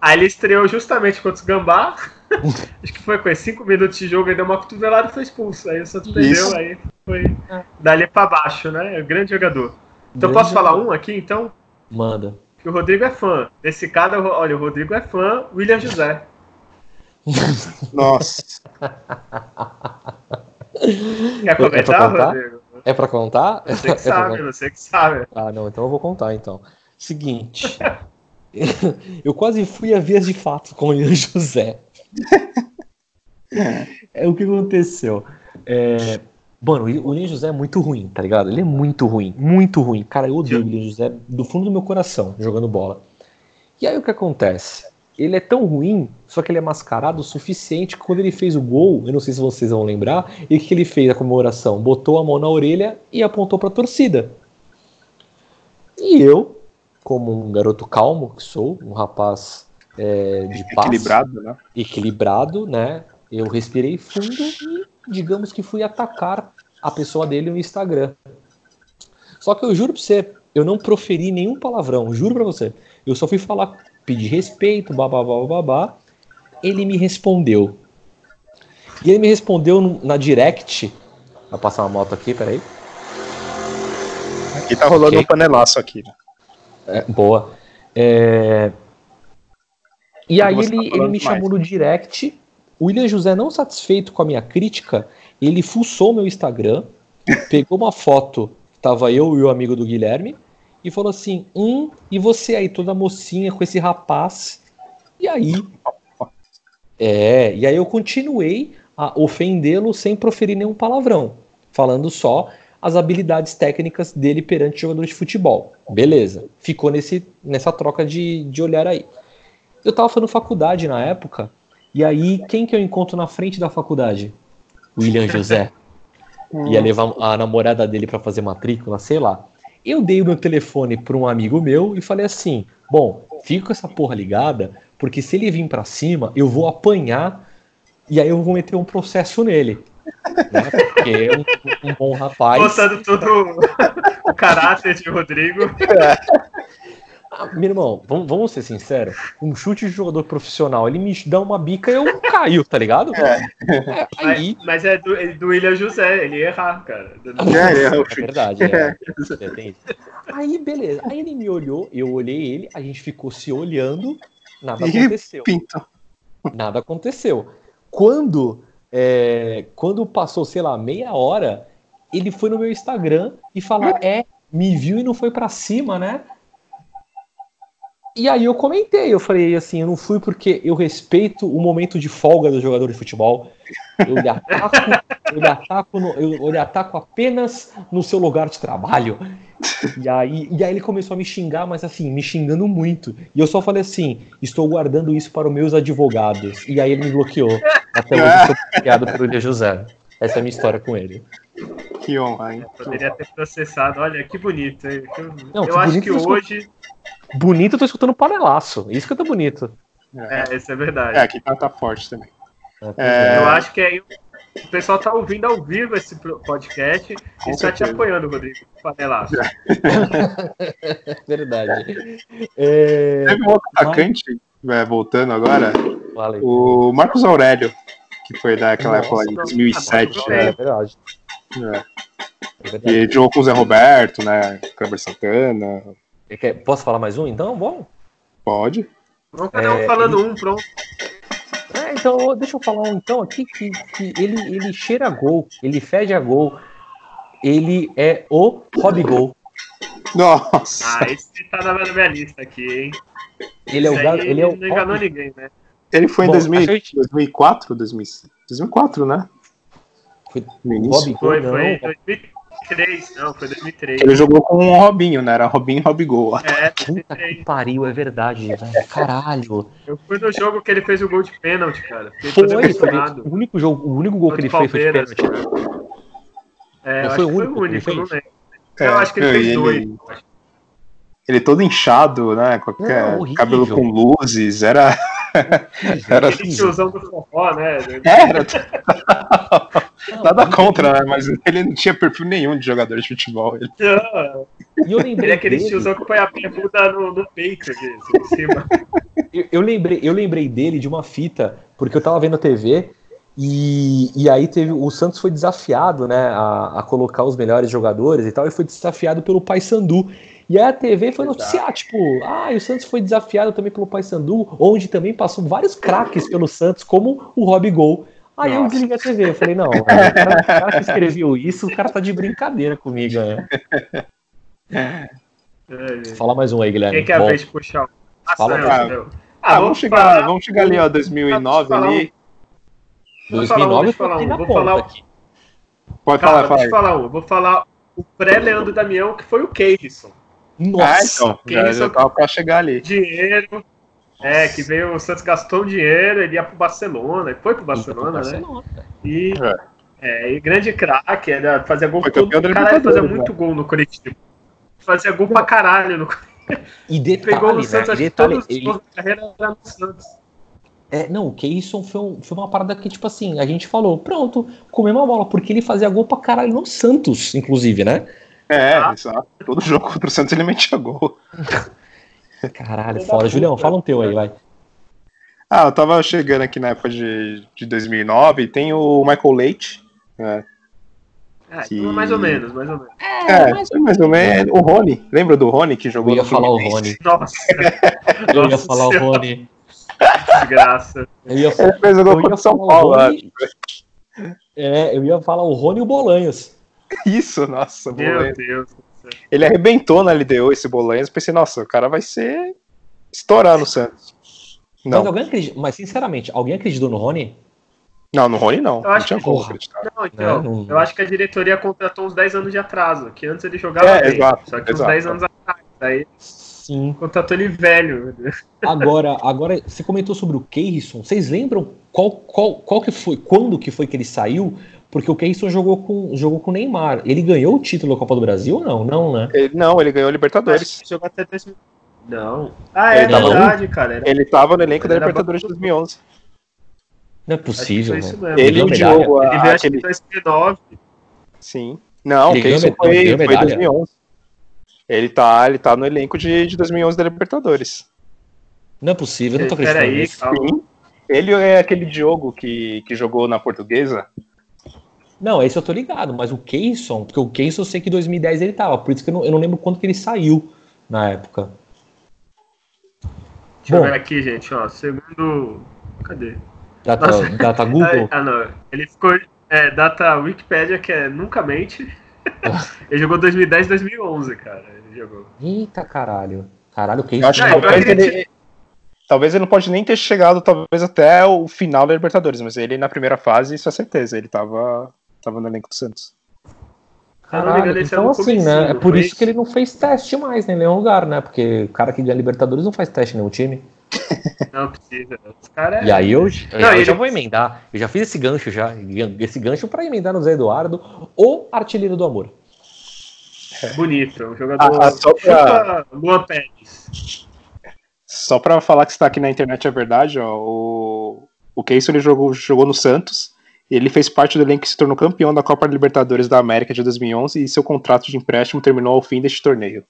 Aí ele estreou justamente contra os Gambá. Acho que foi com esses 5 minutos de jogo, ele deu uma cotovelada e foi expulso. Aí o Santos Isso. perdeu, aí foi dali pra baixo, né? É um grande jogador. Então Grande posso falar um aqui, então? Manda. Que o Rodrigo é fã. Desse cara, olha, o Rodrigo é fã, William José. Nossa. Quer pra comentar, contar? Rodrigo? É pra contar? Você que É sabe, você que sabe. Ah, não, então eu vou contar então. Seguinte. eu quase fui a vias de fato com o Ian José. É o que aconteceu. É, Mano, o Ian José é muito ruim, tá ligado? Ele é muito ruim, muito ruim. Cara, eu odeio o Ian José do fundo do meu coração jogando bola. E aí o que acontece? Ele é tão ruim, só que ele é mascarado o suficiente que quando ele fez o gol, eu não sei se vocês vão lembrar, e o que ele fez a comemoração? Botou a mão na orelha e apontou pra torcida. E eu, como um garoto calmo que sou, um rapaz é, de paz, Equilibrado, né? equilibrado, né? Eu respirei fundo e, digamos que fui atacar a pessoa dele no Instagram. Só que eu juro pra você, eu não proferi nenhum palavrão, juro pra você. Eu só fui falar, pedir respeito, babá, babá. Ele me respondeu. E ele me respondeu na direct. Vai passar uma moto aqui, peraí. Aqui tá rolando Ok. um panelaço aqui. né? É, boa. É, E aí você tá ele, ele me chamou no direct. O William José, não satisfeito com a minha crítica, ele fuçou meu Instagram, pegou uma foto, tava eu e o amigo do Guilherme, e falou assim: Hum, e você aí, toda mocinha com esse rapaz? E aí. É, e aí eu continuei a ofendê-lo sem proferir nenhum palavrão, falando só as habilidades técnicas dele perante jogadores de futebol. Beleza, ficou nesse, nessa troca de, de olhar aí. Eu tava fazendo faculdade na época, e aí quem que eu encontro na frente da faculdade? William José. Ia levar a namorada dele pra fazer matrícula, sei lá. Eu dei o meu telefone para um amigo meu e falei assim: bom, fica com essa porra ligada, porque se ele vir pra cima, eu vou apanhar e aí eu vou meter um processo nele. Né? Porque é um, um bom rapaz. Botando todo o caráter de Rodrigo. Ah, meu irmão, vamos, vamos ser sinceros. Um chute de jogador profissional, ele me dá uma bica e eu caio, tá ligado? É, aí. Mas, mas é do, é do William José, ele ia errar, cara. É, é, o É verdade, é. Aí, beleza. Aí ele me olhou, eu olhei ele, a gente ficou se olhando, nada E aconteceu. Pinto. Nada aconteceu. Quando, é, quando passou, sei lá, meia hora, ele foi no meu Instagram e falou: É, me viu e não foi pra cima, né? E aí eu comentei, eu falei assim, eu não fui porque eu respeito o momento de folga do jogador de futebol. Eu lhe ataco, eu lhe ataco, no- eu, eu lhe ataco apenas no seu lugar de trabalho. E aí, e aí ele começou a me xingar, mas assim, me xingando muito. E eu só falei assim, estou guardando isso para os meus advogados. E aí ele me bloqueou. Até hoje eu sou bloqueado pelo José. Essa é a minha história com ele. Que honra, hein? Poderia ter processado. Olha, que bonito. hein? Não, eu que acho bonito que hoje. Bonito, eu tô escutando panelaço. Isso que eu tô bonito. É, isso é verdade. É, aqui tá, tá forte também. É, Eu acho que aí o pessoal tá ouvindo ao vivo esse podcast Com e tá te apoiando, Rodrigo. Panelaço. verdade. É, Teve um outro atacante, é, voltando agora, aí. o Marcos Aurélio, que foi daquela Nossa, época de não. 2007. Ah, É, né? verdade. É. É. E jogou com o Zé Roberto, né? Kleber Santana. Quer- Posso falar mais um então? Bom. Pode. Vamos cada um É, falando ele- um, pronto. É, então, deixa eu falar um então aqui que, que ele, ele cheira a gol, ele fede a gol, ele é o Rob Gol. Nossa. Ah, esse tá na minha lista aqui, hein? Ele é o aí ele é o Não enganou ninguém, né? Ele foi em Bom, 2000, que a gente- 2004, 2000, 2004, né? Foi-. Rob Gol, Foi, não. foi. 2000 2003, não, foi 2003. Ele jogou com o Robinho, né? Era Robinho e Robigol. É, Puta que 2003. pariu, é verdade, velho. Caralho. Eu fui no jogo que ele fez o gol de pênalti, cara. Fiquei Foi, todo foi o único jogo, o único gol que ele Contra o fez foi de Palmeiras, pênalti. cara. É, Não foi o único que ele eu não lembro. eu acho que ele É, fez ele- dois. Ele todo inchado, né? Com horrível. cabelo com luzes, era. Era Aquele tiozão do forró, né? Era. Nada contra, né? Mas ele não tinha perfil nenhum de jogador de futebol. Ele- E eu Ele lembrei é aquele dele, tiozão que põe a bermuda no, no peito aqui, assim, em cima. eu, eu lembrei, eu lembrei dele de uma fita, porque eu tava vendo a TV e, e aí teve o Santos foi desafiado, né, a, a colocar os melhores jogadores e tal, e foi desafiado pelo Paysandu. E aí a TV foi noticiar, tipo, ah, e o Santos foi desafiado também pelo Paysandu, onde também passou vários craques pelo Santos, como o Rob Gol. Aí eu Nossa. desliguei a TV, eu falei, não, o cara, o cara que escreveu isso, o cara tá de brincadeira comigo, né? É. Fala mais um aí, Guilherme. Quem que é a vez de puxar? Ah, Fala, eu, sou eu. Ah, vamos chegar, falar- vamos chegar ali, ó, 2009 falar um- ali. Vou falar um, 2009 deixa eu foi falar aqui um, na vou falar um. aqui. Pode Calma, falar, fala deixa eu falar um. Eu Vou falar o pré-Leandro Damião, que foi o Keirson. Ah, Nossa, então, que já, isso? já tava pra chegar ali. Dinheiro. É, que veio, o Santos gastou um dinheiro, ele ia pro Barcelona, ele foi pro Barcelona, né? Barcelona. E, é, e grande craque, era fazer gol Foi todo caralho, fazia muito gol no Curitiba. Fazia gol pra caralho no E Pegou detalhe, no né? Santos, E acho que detalhe, todos os ele, carreira era no Santos. é, não, o Keyson foi, um- foi uma parada que, tipo assim, a gente falou, pronto, comemos a bola, porque ele fazia gol pra caralho no Santos, inclusive, né? É, Ah. exato. Todo jogo contra o Santos ele metia gol. Caralho, fora. puta. Julião, fala um teu aí, vai. Ah, eu tava chegando aqui na época de, de 2009, tem o Michael Leite. né? É, Que- então mais ou menos, mais ou menos. É, mais ou menos. O Rony, lembra do Rony que Eu jogou ia no falar o? Rony. Nossa, Eu ia falar o. Rony. que graça. Eu ia, Ele fez o eu gol ia contra o São falar o Paulo, Rony. É, eu ia falar o Rony e o Bolanhos. Isso, nossa, Meu Bolanhos. Deus do céu. Ele arrebentou na LDO esse Bolanhos. Pensei, nossa, o cara vai ser. estourar no Santos. Mas, Não, alguém acredita, mas sinceramente, alguém acreditou no Rony? não, no Rony não. Eu Não acho tinha que- como acreditar. Não, então, Né, não- eu acho que a diretoria contratou uns 10 anos de atraso, que antes ele jogava É, bem, exato, só que uns exato. 10 anos atrás, daí Sim. contratou ele velho. Agora, agora você comentou sobre o Keirson. Vocês lembram qual, qual, qual que foi, quando que foi que ele saiu? Porque o Keirson jogou com, jogou com o Neymar. Ele ganhou o título da Copa do Brasil ou não? Não, né? Ele- não, ele ganhou a Libertadores. que jogou até 2000. Não. Ah, é Ele tava verdade, cara. Era- Ele tava no elenco da Ele era Libertadores de 2011. Não é possível. né? mesmo. Ele e o? Diogo, Ele veio aquele... em 2009. Sim. Não, Ele isso med- foi, foi medalha? 2011. Ele tá, ele tá no elenco de, de 2011 da Libertadores. Não é possível, eu não tô acreditando Peraí, nisso. calma. Sim. Ele é aquele Diogo que, que jogou na Portuguesa. Não, esse eu tô ligado, mas o Keirson, porque o Keirson eu sei que em 2010 ele tava, por isso que eu não, eu não lembro quando que ele saiu na época. Deixa eu Bom. ver aqui, gente, ó. Segundo. Cadê? Data, Nossa. data Google? Ah, não. Ele ficou. É, data Wikipedia, que é nunca mente. ele jogou 2010 2011, cara. Ele jogou. Eita caralho. Caralho, o Eu Keirson. acho que Não, eu talvez ele, talvez ele não pode nem ter chegado talvez até o final da Libertadores, mas ele na primeira fase, isso é certeza, ele tava, tava no elenco do Santos. Caralho, era então assim, né? É por isso que ele não fez teste mais né, em nenhum lugar, né? Porque o cara que ganha Libertadores não faz teste em nenhum time. Não precisa. Os caras. E aí eu, eu, Não, eu ele- já vou emendar. Eu já fiz esse gancho já. Esse gancho pra emendar no Zé Eduardo, o artilheiro do amor. Bonito. Um jogador. Ah, só pra- Chupa Luan Pérez. Só pra falar que está aqui na internet é verdade, ó, o, o Keyson ele jogou, jogou no Santos, ele fez parte do elenco que se tornou campeão da Copa Libertadores da América de 2011 e seu contrato de empréstimo terminou ao fim deste torneio.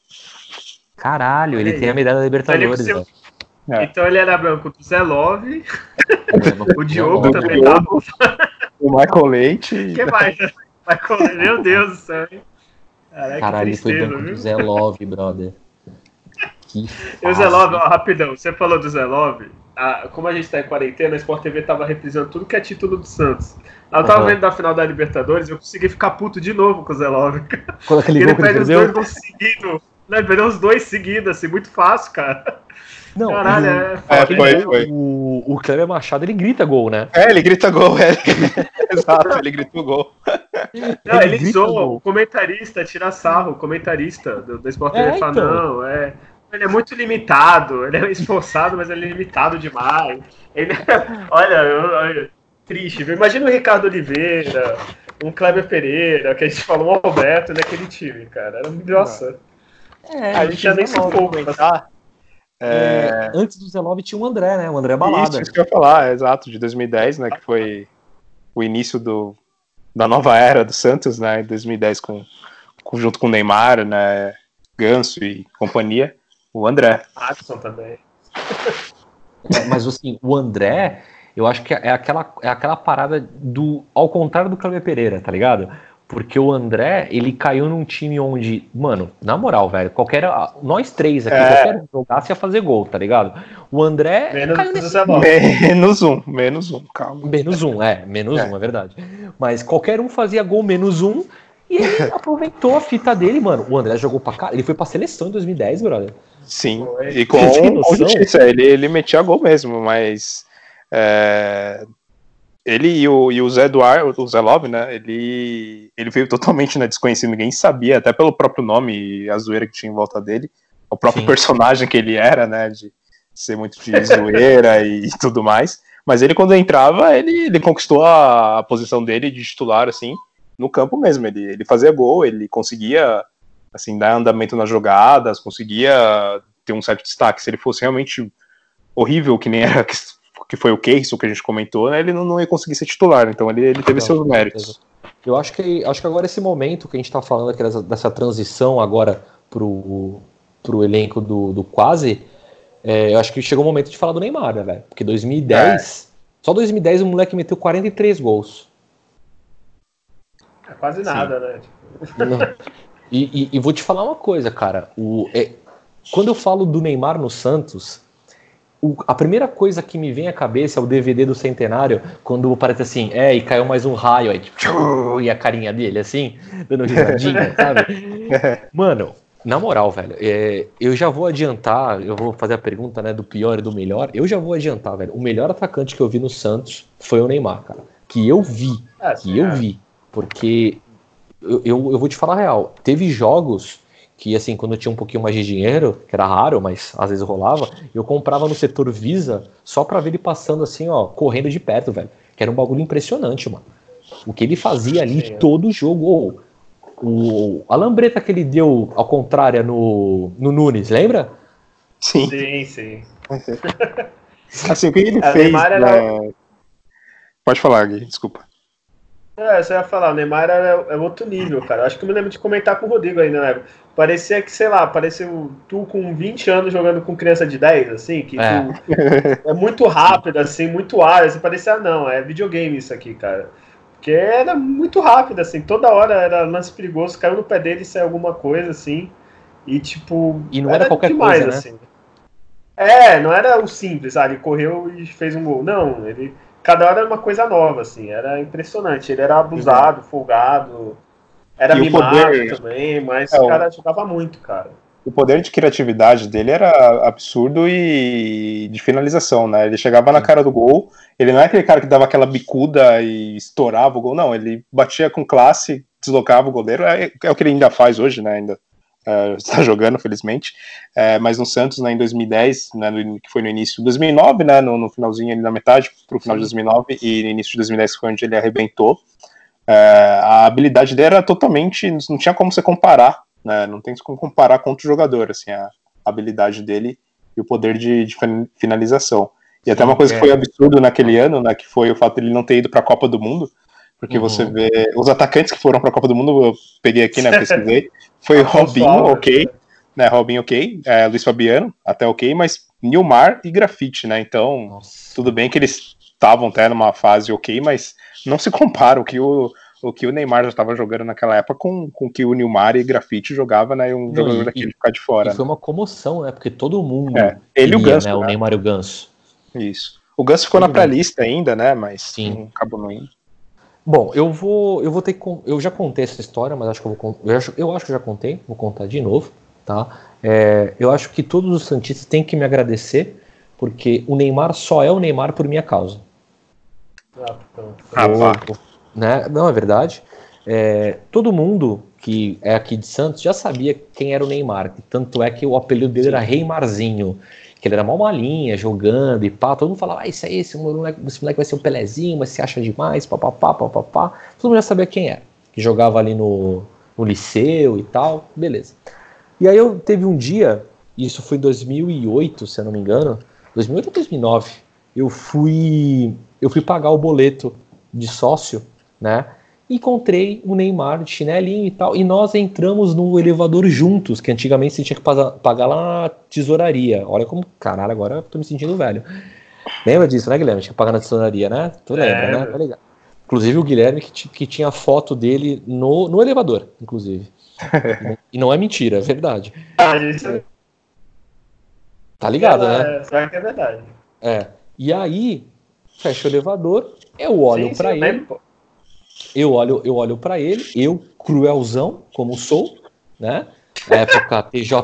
Caralho, ele tem a medalha da Libertadores. Ele- velho. É. Então ele era branco do Zé Love, o Diogo também Diogo. tava. O Michael Leite. O que mais? Correr, meu Deus do céu? Caraca, Caralho, ele foi viu? do Zé Love, brother. Que E o Zé. Love, ó, rapidão, você falou do Zé Love. A- como a gente tá em quarentena, a Sport TV tava reprisando tudo que é título do Santos. Eu tava Aham. vendo da final da Libertadores, eu consegui ficar puto de novo com o Zé Love. Quando aquele Ele gol que ele perde os perdeu. dois gols seguidos. Né, perdeu os dois seguidos, assim, muito fácil, cara. Não, Caralho, e o- é É, foi, foi. O, o Kleber Machado, ele grita gol, né? É, ele grita gol, é. Exato, ele gritou gol. Não, ele grita zoa gol. o comentarista, tira sarro, o comentarista do, do Sport É, TV fala, então. não, é. Ele é muito limitado, ele é esforçado, mas ele é limitado demais. Ele, olha, eu- olha, triste, viu? Imagina o Ricardo Oliveira, um Kleber Pereira, que a gente falou, um Alberto naquele time, cara. Era, nossa, É, a gente já nem se comentar. É, antes do Zelov tinha o André, né? O André Balada. Isso, isso que eu ia falar, é, exato, de 2010, né, que foi o início do, da nova era do Santos, né, em 2010 com, com junto com o Neymar, né, Ganso e companhia, o André. Adson também. É, mas assim, o André, eu acho que é aquela, é aquela parada do. Ao contrário do Kleber Pereira, tá ligado? Porque o André, ele caiu num time onde, mano, na moral, velho, qualquer. Nós três aqui, É. qualquer um jogasse ia fazer gol, tá ligado? O André Menos caiu nesse. Lopes. Menos um, menos um, calma. Menos um, é, menos É. um, é verdade. Mas qualquer um fazia gol menos um e ele aproveitou a fita dele, mano. O André jogou pra cá, ele foi pra seleção em 2010, brother. Sim, Foi. e com, com justiça, ele, ele metia gol mesmo, mas é, ele e o, e o Zé Eduardo, o Zé Love, né, ele, ele veio totalmente né, desconhecido, ninguém sabia, até pelo próprio nome e a zoeira que tinha em volta dele, o próprio Sim. personagem que ele era, né, de ser muito de zoeira e tudo mais, mas ele quando entrava, ele, ele conquistou a, a posição dele de titular, assim, no campo mesmo, ele, ele fazia gol, ele conseguia assim, dar andamento nas jogadas, conseguia ter um certo destaque. Se ele fosse realmente horrível, que nem era que, que foi o Keyson que a gente comentou, né, ele não, não ia conseguir ser titular. Então ele, ele teve Não, seus méritos. Eu acho que, acho que agora esse momento que a gente está falando aqui dessa, dessa transição agora pro, pro elenco do, do quase, é, eu acho que chegou o momento de falar do Neymar, né, velho? Porque 2010, só 2010 o moleque meteu 43 gols. É quase nada, né? Não. E, e- e vou te falar uma coisa, cara. O, é, quando eu falo do Neymar no Santos, o- a primeira coisa que me vem à cabeça é o DVD do Centenário, quando parece assim, é, e caiu mais um raio, aí, tipo, tchum, e a carinha dele, assim, dando risadinha, sabe? Mano, na moral, velho, é, eu já vou adiantar, eu vou fazer a pergunta, né, do pior e do melhor, eu já vou adiantar, velho. O melhor atacante que eu vi no Santos foi o Neymar, cara. Que eu vi É, que eu vi. Porque eu, eu, eu vou te falar a real. Teve jogos que, assim, quando eu tinha um pouquinho mais de dinheiro, que era raro, mas às vezes rolava, eu comprava no setor Visa só pra ver ele passando assim, ó, correndo de perto, velho. Que era um bagulho impressionante, mano. O que ele fazia ali Sim. todo jogo. Ô, o, a lambreta que ele deu ao contrário no, no Nunes, lembra? Sim. Sim, sim. Assim, o que ele É, fez. Era- né? Pode falar, Gui, desculpa. É, você ia falar, o Neymar é, é outro nível, cara. Acho que eu me lembro de comentar com o Rodrigo ainda na época. Parecia que, sei lá, parecia tu com 20 anos jogando com criança de 10, assim, que É. tu- é muito rápido, assim, muito área. Assim, parecia, ah, não, é videogame isso aqui, cara. Porque era muito rápido, assim, toda hora era lance perigoso, caiu no pé dele e saiu alguma coisa, assim. E tipo. E não era qualquer coisa, né? assim. É, não era o simples, ele correu e fez um gol. Não, ele. Cada hora era uma coisa nova, assim, era impressionante. Ele era abusado, folgado, era E mimado poder- também, mas É, o cara jogava muito, cara. o poder de criatividade dele era absurdo e de finalização, né? Ele chegava na Sim. cara do gol, ele não é aquele cara que dava aquela bicuda e estourava o gol, não, ele batia com classe, deslocava o goleiro, é, é o que ele ainda faz hoje, né? Ainda é, está jogando, felizmente. É, mas no Santos, né, em 2010, né, no- que foi no início de 2009, né? No, no finalzinho ali na metade, pro final de 2009, e no início de 2010 foi onde ele arrebentou. É, a habilidade dele era totalmente. Não tinha como você comparar, né? Não tem como comparar com outro jogador, assim, a habilidade dele e o poder de, de fin- finalização. E até uma coisa que foi absurdo naquele ano, né? Que foi o fato dele não ter ido para a Copa do Mundo. Porque Uhum. você vê. Os atacantes que foram para a Copa do Mundo, eu peguei aqui, né? Pesquisei. Foi o Robinho, ok. Né, Robinho, ok. É, Luiz Fabiano, até ok. Mas Nilmar e Grafite, né? Então, Nossa. tudo bem que eles estavam até numa fase ok, mas não se compara o que o, o, que o Neymar já estava jogando naquela época com, com o que o Nilmar e Grafite jogava, né? E um Não, jogador e- daquele ficar de fora. E foi uma comoção, né? Porque todo mundo. É, ele e o Ganso, né? O né? Neymar e o Ganso. Isso. O Ganso ficou na Tudo bem. pré-lista ainda, né? Mas Sim. não acabou não indo. Bom, eu vou, eu vou ter que. Eu já contei essa história, mas acho que eu vou. Eu acho, eu acho que eu já contei, vou contar de novo. tá? É, eu acho que todos os Santistas têm que me agradecer, porque o Neymar só é o Neymar por minha causa. Ah, pronto. Ah, vá. né? Não, é verdade. É, todo mundo que é aqui de Santos já sabia quem era o Neymar. Tanto é que o apelido dele era Reimarzinho. Que ele era mal malinha, jogando e pá. Todo mundo falava, ah, isso aí, esse moleque, esse moleque vai ser o Pelezinho, mas se acha demais, papapá, papapá. Todo mundo já sabia quem era. Que jogava ali no, no liceu e tal, beleza. E aí eu teve um dia, isso foi em 2008, se eu não me engano, 2008 ou 2009, eu fui, eu fui pagar o boleto de sócio, né? Encontrei o Neymar de chinelinho e tal, e nós entramos no elevador juntos, que antigamente você tinha que pagar, pagar lá na tesouraria. Olha como, caralho, agora eu tô me sentindo velho. Lembra disso, né, Guilherme? Tinha que pagar na tesouraria, né? Tu lembra, É. né? Tá ligado. Inclusive o Guilherme que, que tinha foto dele no, no elevador, inclusive. e não é mentira, é verdade. Ah, isso Tá ligado, né? é, Será que é verdade? É. E aí, fecha o elevador, eu olho eu ele, lembro. Eu olho, eu olho para ele, eu, cruelzão, como sou, né? Na época TJ,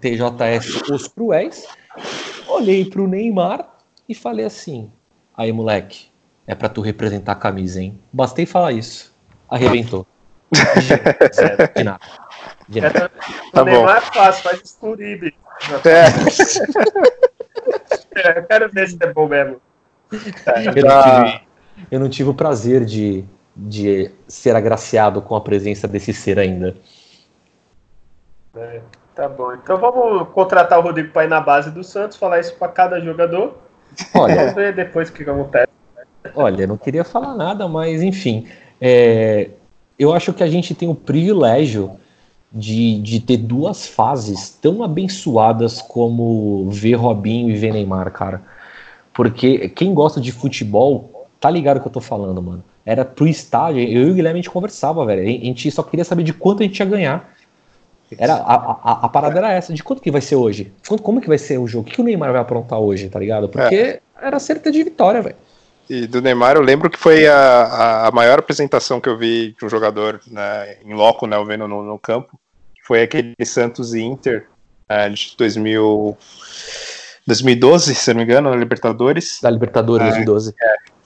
TJS Os Cruéis, olhei pro Neymar e falei assim: aí, moleque, é pra tu representar a camisa, hein? Bastei falar isso. Arrebentou. De nada. De nada. Tá o Neymar é fácil, faz isso com o Uribe. É, eu quero ver se é bom mesmo. Eu não tive, eu não tive o prazer de, de ser agraciado com a presença desse ser ainda. É, tá bom. Então vamos contratar o Rodrigo para ir na base do Santos, falar isso para cada jogador. Olha, Vamos ver depois o que que acontece. Olha, não queria falar nada, mas enfim. é, eu acho que a gente tem o privilégio de, de ter duas fases tão abençoadas como ver Robinho e ver Neymar, cara. Porque quem gosta de futebol tá ligado o que eu tô falando, mano. Era pro estádio, eu e o Guilherme a gente conversava, velho. A gente só queria saber de quanto a gente ia ganhar. Era, a, a, a parada era essa, de quanto que vai ser hoje? Quanto, como que vai ser o jogo? O que, o Neymar vai aprontar hoje, tá ligado? Porque era certeza de vitória, velho. E do Neymar, eu lembro que foi a, a- maior apresentação que eu vi de um jogador né, em loco, né, eu vendo no, no campo. Foi aquele Santos e Inter eh, de 2000, 2012, se não me engano, na Libertadores, Da Libertadores É. 2012.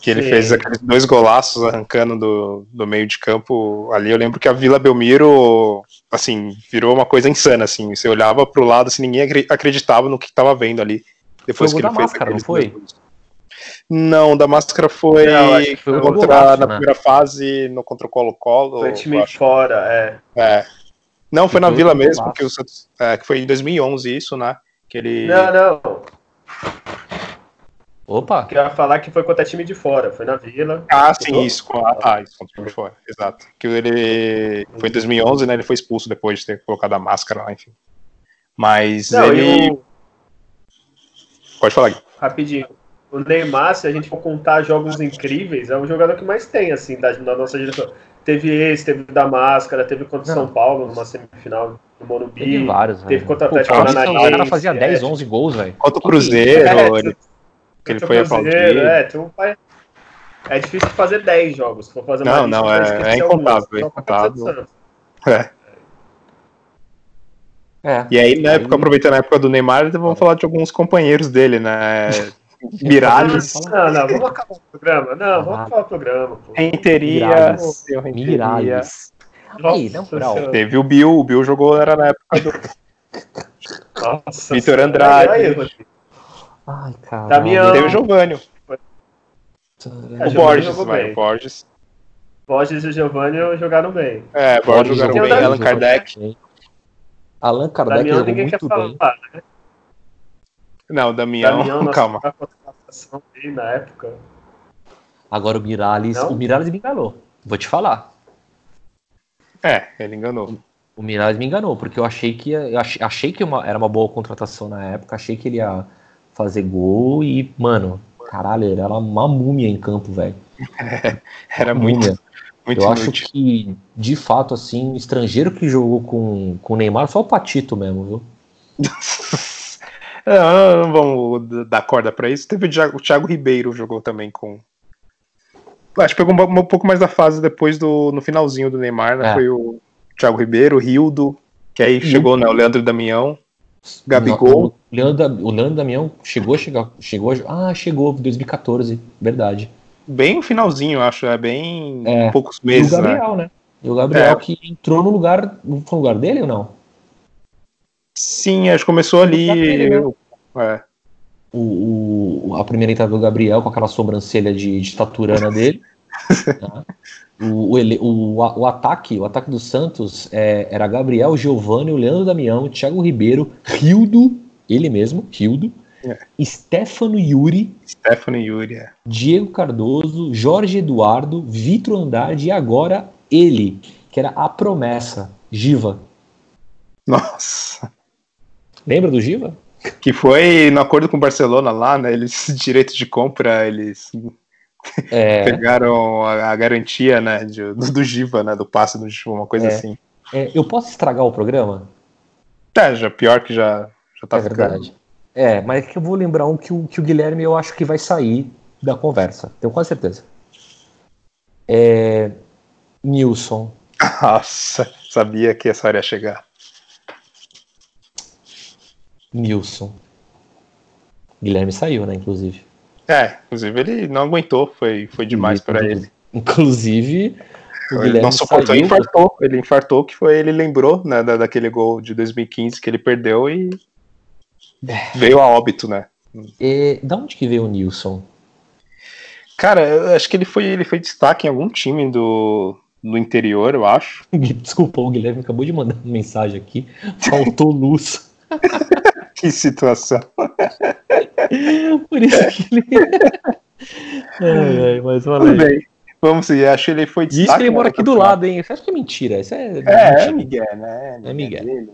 Que ele Sim. fez aqueles dois golaços arrancando do, do meio de campo. Ali eu lembro que a Vila Belmiro, assim, virou uma coisa insana, assim. Você olhava pro lado, assim, ninguém acre- acreditava no que estava vendo ali. Depois Foi o que ele da fez máscara, não foi? dois. Não, da máscara foi Não, foi contra, golaço, na né? primeira fase no contra o Colo-Colo. Foi time fora, é. É. Não, foi na Foi Vila um mesmo, golaço. que, o Santos, é, que foi em 2011 isso, né? Que ele... Não, não. Opa! Que eu ia falar que foi contra time de fora, foi na Vila. Ah, sim, Jogou? isso. com a- Ah, isso contra time de fora, exato. Que ele foi em 2011, né? Ele foi expulso depois de ter colocado a máscara lá, enfim. Mas Não, ele. e o, Pode falar, Gui. rapidinho. O Neymar, se a gente for contar jogos incríveis, é o jogador que mais tem, assim, da, da nossa geração. Teve esse, teve o da Máscara, teve contra o. São Paulo numa semifinal do Morumbi. Teve vários, velho. teve contra o Atlético Paranaense, O cara fazia 10, é. 11 gols, velho. Contra o Cruzeiro, É, que ele foi aplaudido. É, tem um pai... é difícil fazer 10 jogos. Se for fazer Não, não, é- é incontável, é incontável. É. É. E aí, na Aí- época, aproveitando a época do Neymar, vamos falar de alguns companheiros dele, né? Miralles, Fala- Não, não, vamos acabar o programa. Não, vamos Ah. acabar o programa. Pô. Renteria, Miralles. Renteria. Miralles. Aí. Senhora. Teve o Bill, o Bill jogou, era na época do Nossa Vitor. Andrade. Aí. Ai, cara. Damião. Teve o Giovanni, É, o Borges, jogou vai, bem. o Borges. Borges e Giovanni jogaram bem. É, Borges jogaram bem, Allan Kardec. Allan Kardec Damião jogou ninguém quer muito falar. bem. né? Não, o Damião, Damião, calma. dele na época. Agora o Miralles. Não? O Miralles me enganou. Vou te falar. É, ele enganou. O Miralles me enganou, porque eu achei que ia, eu achei, achei que uma- era uma boa contratação na época, achei que ele ia fazer gol e, mano, caralho, ele era uma múmia em campo, velho. Era muito, Múmia. muito Eu acho que, de fato, assim, estrangeiro que jogou com, com o Neymar, só o Patito mesmo, viu? Não, não vamos dar corda pra isso. Teve o Thiago, o Thiago Ribeiro jogou também com. Acho que pegou um, um pouco mais da fase depois do no finalzinho do Neymar, né? É. Foi o Thiago Ribeiro, o Rildo, Que aí chegou, né, o Leandro Damião, Gabigol. O Leandro, o Leandro Damião chegou a chegar. Chegou a, ah, chegou, 2014, verdade. Bem no finalzinho, eu acho, é bem É. poucos E o meses, né? Gabriel, né? E o Gabriel É. que entrou no lugar. No lugar dele ou não? Sim, acho que começou ali. Dele, né? é. o, o- a primeira entrada do Gabriel com aquela sobrancelha de, de taturana dele. tá? o, o, o, o ataque, o ataque do Santos é, era Gabriel, Giovanni, o Leandro Damião, Thiago Ribeiro, Rildo, ele mesmo, Rildo, É. Stefano Yuri, Stephanie Yuri. é. Diego Cardoso, Jorge Eduardo, Vitor Andrade e agora ele, que era a promessa, Giva. Nossa. Lembra do Giva? Que foi no acordo com o Barcelona lá, né? Eles, direito de compra, eles É, pegaram a, a garantia, né? de- do, do Giva, né? Do passe do Giva, uma coisa É. assim. é, eu posso estragar o programa? É, já pior que já, já tá é verdade. É, mas é que eu vou lembrar um que o, que o Guilherme eu acho que vai sair da conversa. Tenho quase certeza. É. Nilson. Nossa, sabia que essa hora ia chegar. Nilson. Guilherme saiu, né, inclusive. É, inclusive ele não aguentou, foi, foi demais para ele. Inclusive, o Ele Guilherme não suportou, saiu. infartou. Ele infartou, que foi, ele lembrou, né, da, daquele gol de 2015 que ele perdeu e veio a óbito, né? E, da onde que veio o Nilson? Cara, eu acho que ele foi, ele foi destaque em algum time do, do interior, eu acho. Desculpa, o Guilherme acabou de mandar uma mensagem aqui. Faltou luz. Que situação. Por isso que ele. ai, ai, mas Tudo valeu. bem. Vamos seguir. Acho que ele foi Diz destaque. que ele mora aqui do lado, hein? Você acha que é mentira? Isso é. É, é. Miguel, né? É Miguel. dele.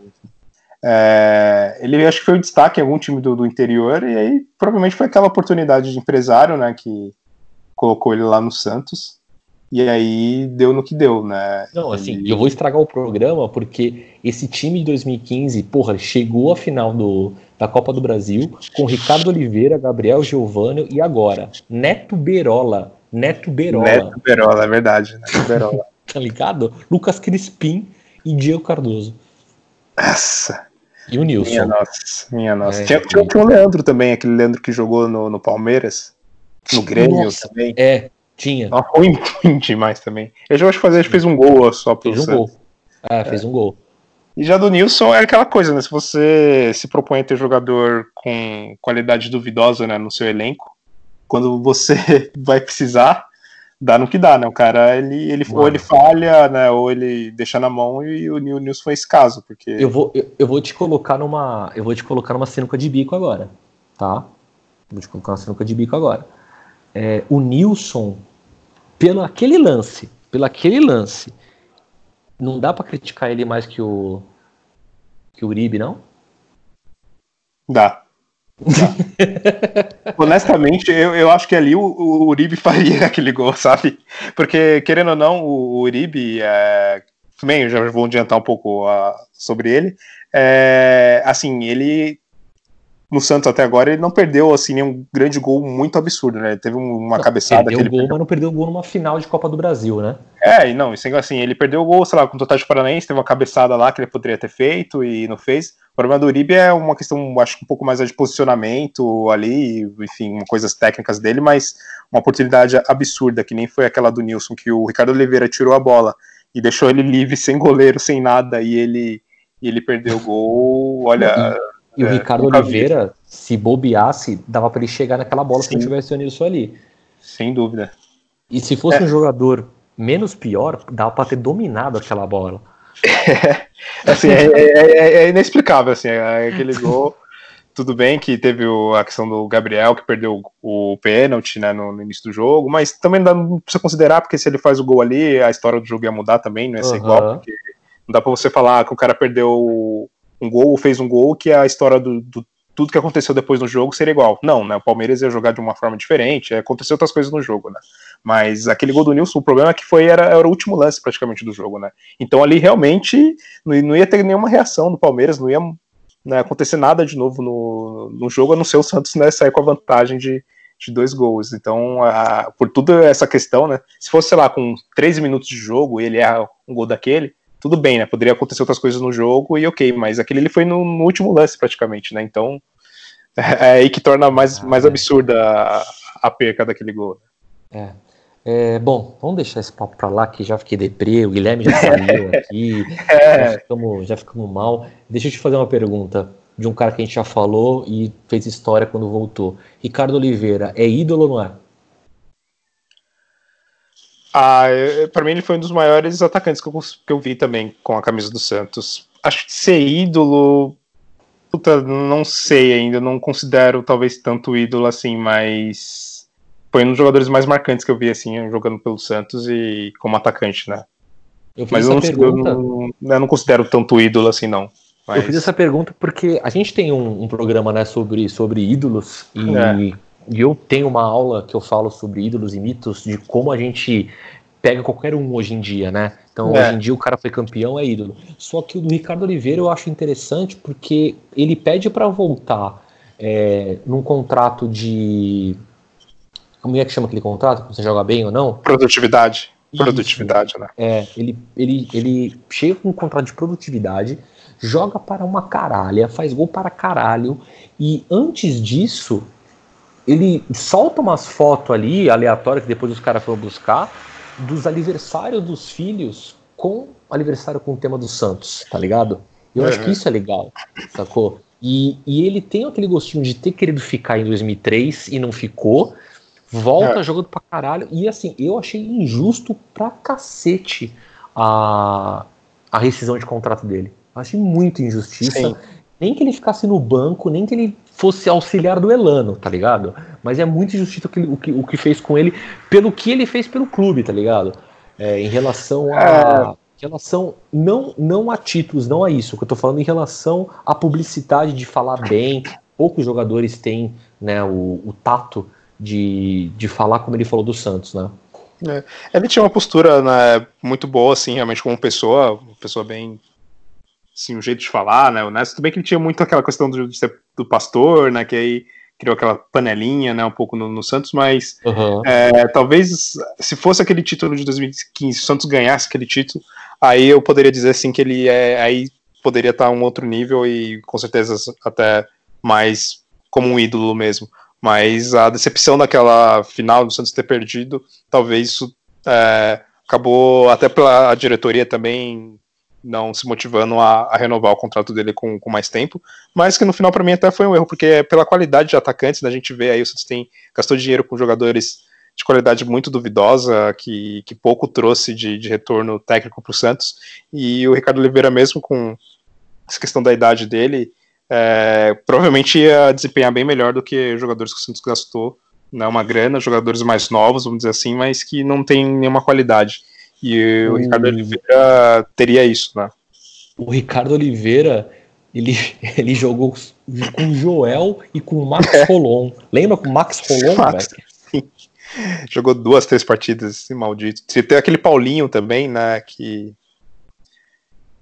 É, ele acho que foi o destaque em algum time do, do interior, e aí provavelmente foi aquela oportunidade de empresário, né? Que colocou ele lá no Santos. E aí deu no que deu, né? Não, assim, Ele- eu vou estragar o programa porque esse time de 2015, porra, chegou à final do, da Copa do Brasil com Ricardo Oliveira, Gabriel Giovanni e agora Neto Berola. Neto Berola, Neto Berola, é verdade, Neto Berola. tá ligado? Lucas Crispim e Diego Cardoso. Nossa, E o minha Nilson. nossa, minha nossa. É, tinha, tinha, tinha o Leandro também, aquele Leandro que jogou no, no Palmeiras, no Grêmio Nossa. também. É, tinha. Nossa, ruim, ruim demais também. Ele já acho que fazer, fez um gol só pro Fez um Santos. gol. É, fez um gol. E já do Nilson é aquela coisa, né? Se você se propõe a ter jogador com qualidade duvidosa né, no seu elenco, quando você vai precisar, dá no que dá, né? O cara, ele, ele, ou ele falha, né? Ou ele deixa na mão e o Nil- Nilson foi esse caso, porque Eu vou, eu, eu vou te colocar numa. Eu vou te colocar numa sinuca de bico agora. Tá? Vou te colocar numa sinuca de bico agora. É, o Nilson, pelo aquele lance, pelo aquele lance, não dá pra criticar ele mais que o. que o Uribe, não? dá. Dá. Honestamente, eu, eu acho que ali o, o Uribe faria aquele gol, sabe? Porque, querendo ou não, o, o Uribe, é, também já vou adiantar um pouco ah, sobre ele, é, assim, ele no Santos até agora ele não perdeu assim nenhum grande gol muito absurdo, né? Ele teve um- uma Não, cabeçada que perdeu ele o gol, mas não perdeu o gol numa final de Copa do Brasil, né? é, e não, assim, ele perdeu o gol, sei lá, com o Total de Paranaense, teve uma cabeçada lá que ele poderia ter feito e não fez. O problema do Uribe é uma questão, acho que um pouco mais de posicionamento ali, enfim, coisas técnicas dele, mas uma oportunidade absurda, que nem foi aquela do Nilson, que o Ricardo Oliveira tirou a bola e deixou ele livre, sem goleiro, sem nada, e ele, e ele perdeu o gol, olha... E o É, Ricardo. Oliveira, se bobeasse, dava pra ele chegar naquela bola se Sim. não tivesse o Nilson ali. Sem dúvida. E se fosse É. um jogador menos pior, dava pra ter dominado aquela bola. Assim, é, é- é- é inexplicável, assim, é aquele gol. Tudo bem que teve o- a questão do Gabriel, que perdeu o, o pênalti né, no, no início do jogo, mas também não, precisa considerar, porque se ele faz o gol ali, a história do jogo ia mudar também, não ia ser Aham. igual, porque não dá pra você falar que o cara perdeu um gol ou fez um gol, que a história do, do- tudo que aconteceu depois no jogo seria igual. Não, né? O Palmeiras ia jogar de uma forma diferente, aconteceu outras coisas no jogo, né? Mas aquele gol do Nilson, o problema é que foi era, era o último lance praticamente do jogo, né? Então ali realmente não, não ia ter nenhuma reação do Palmeiras, não ia né, acontecer nada de novo no, no jogo, a não ser o Santos né, sair com a vantagem de, de dois gols. Então, a- por toda essa questão, né? Se fosse, sei lá, com 13 minutos de jogo e ele erra um gol daquele, tudo bem, né? Poderia acontecer outras coisas no jogo e ok, mas aquele ele foi no, no último lance praticamente, né? Então é, é aí que torna mais, mais Ah. absurda a, a perca daquele gol. É. É, bom, vamos deixar esse papo pra lá, que já fiquei deprê, o Guilherme já saiu aqui, já, É, ficamos, já ficamos mal. Deixa eu te fazer uma pergunta de um cara que a gente já falou e fez história quando voltou. Ricardo Oliveira, é ídolo ou não é? Ah, eu- pra mim ele foi um dos maiores atacantes que eu, que eu vi também com a camisa do Santos. Acho que ser ídolo, puta, não sei ainda, não considero talvez tanto ídolo assim, mas foi um dos jogadores mais marcantes que eu vi assim, jogando pelo Santos e como atacante, né? Eu Mas eu não, eu, pergunta. não, eu não considero tanto ídolo assim, não. Mas, Eu fiz essa pergunta porque a gente tem um, um programa né, sobre, sobre ídolos e, É. e eu tenho uma aula que eu falo sobre ídolos e mitos de como a gente pega qualquer um hoje em dia, né? Então, É. hoje em dia o cara foi campeão, é ídolo. Só que o do Ricardo Oliveira eu acho interessante porque ele pede para voltar é, num contrato de. Como é que chama aquele contrato? Você joga bem ou não? Produtividade. Isso. Produtividade, né? É, ele, ele, ele chega com um contrato de produtividade, joga para uma caralha, faz gol para caralho, e antes disso, ele solta umas fotos ali, aleatórias, que depois os caras foram buscar, dos aniversários dos filhos com aniversário com o tema do Santos, tá ligado? Eu acho Uhum. que isso é legal, sacou? E, e ele tem aquele gostinho de ter querido ficar em 2003 e não ficou, volta É. jogando pra caralho. E assim, eu achei injusto pra cacete a, a rescisão de contrato dele. Eu achei muito injustiça. Sim. Nem que ele ficasse no banco, nem que ele fosse auxiliar do Elano, tá ligado? Mas é muito injustiça o que, o que, o que fez com ele, pelo que ele fez pelo clube, tá ligado? É, em relação a. Em relação não, não a títulos, não a isso, o que eu tô falando em relação à publicidade de falar bem. Poucos jogadores têm né, o, o tato de, de falar como ele falou do Santos, né? Ele tinha uma postura né, muito boa, assim, realmente como pessoa, uma pessoa bem. Assim, um jeito de falar, né? Honesto. Tudo bem que ele tinha muito aquela questão do, de ser do pastor, né? Que aí criou aquela panelinha, né? Um pouco no, no Santos, mas Uhum. é, talvez se fosse aquele título de 2015, se o Santos ganhasse aquele título, aí eu poderia dizer assim que ele é. Aí poderia estar um outro nível e com certeza até mais como um ídolo mesmo. Mas a decepção daquela final do Santos ter perdido, talvez isso é, acabou até pela diretoria também não se motivando a, a renovar o contrato dele com, com mais tempo, mas que no final para mim até foi um erro, porque pela qualidade de atacantes, né, a gente vê aí o Santos tem, gastou dinheiro com jogadores de qualidade muito duvidosa, que, que pouco trouxe de, de retorno técnico para o Santos, e o Ricardo Oliveira mesmo com essa questão da idade dele, é, provavelmente ia desempenhar bem melhor do que jogadores que o Santos gastou, né, uma grana, jogadores mais novos, vamos dizer assim, mas que não tem nenhuma qualidade. E o Hum. Ricardo Oliveira teria isso, né? O Ricardo Oliveira, ele, ele jogou com o Joel e com o Max Rolon. Lembra com o Max Rolon, Max. velho? Jogou duas, três partidas, esse maldito. Tem aquele Paulinho também, né? Que.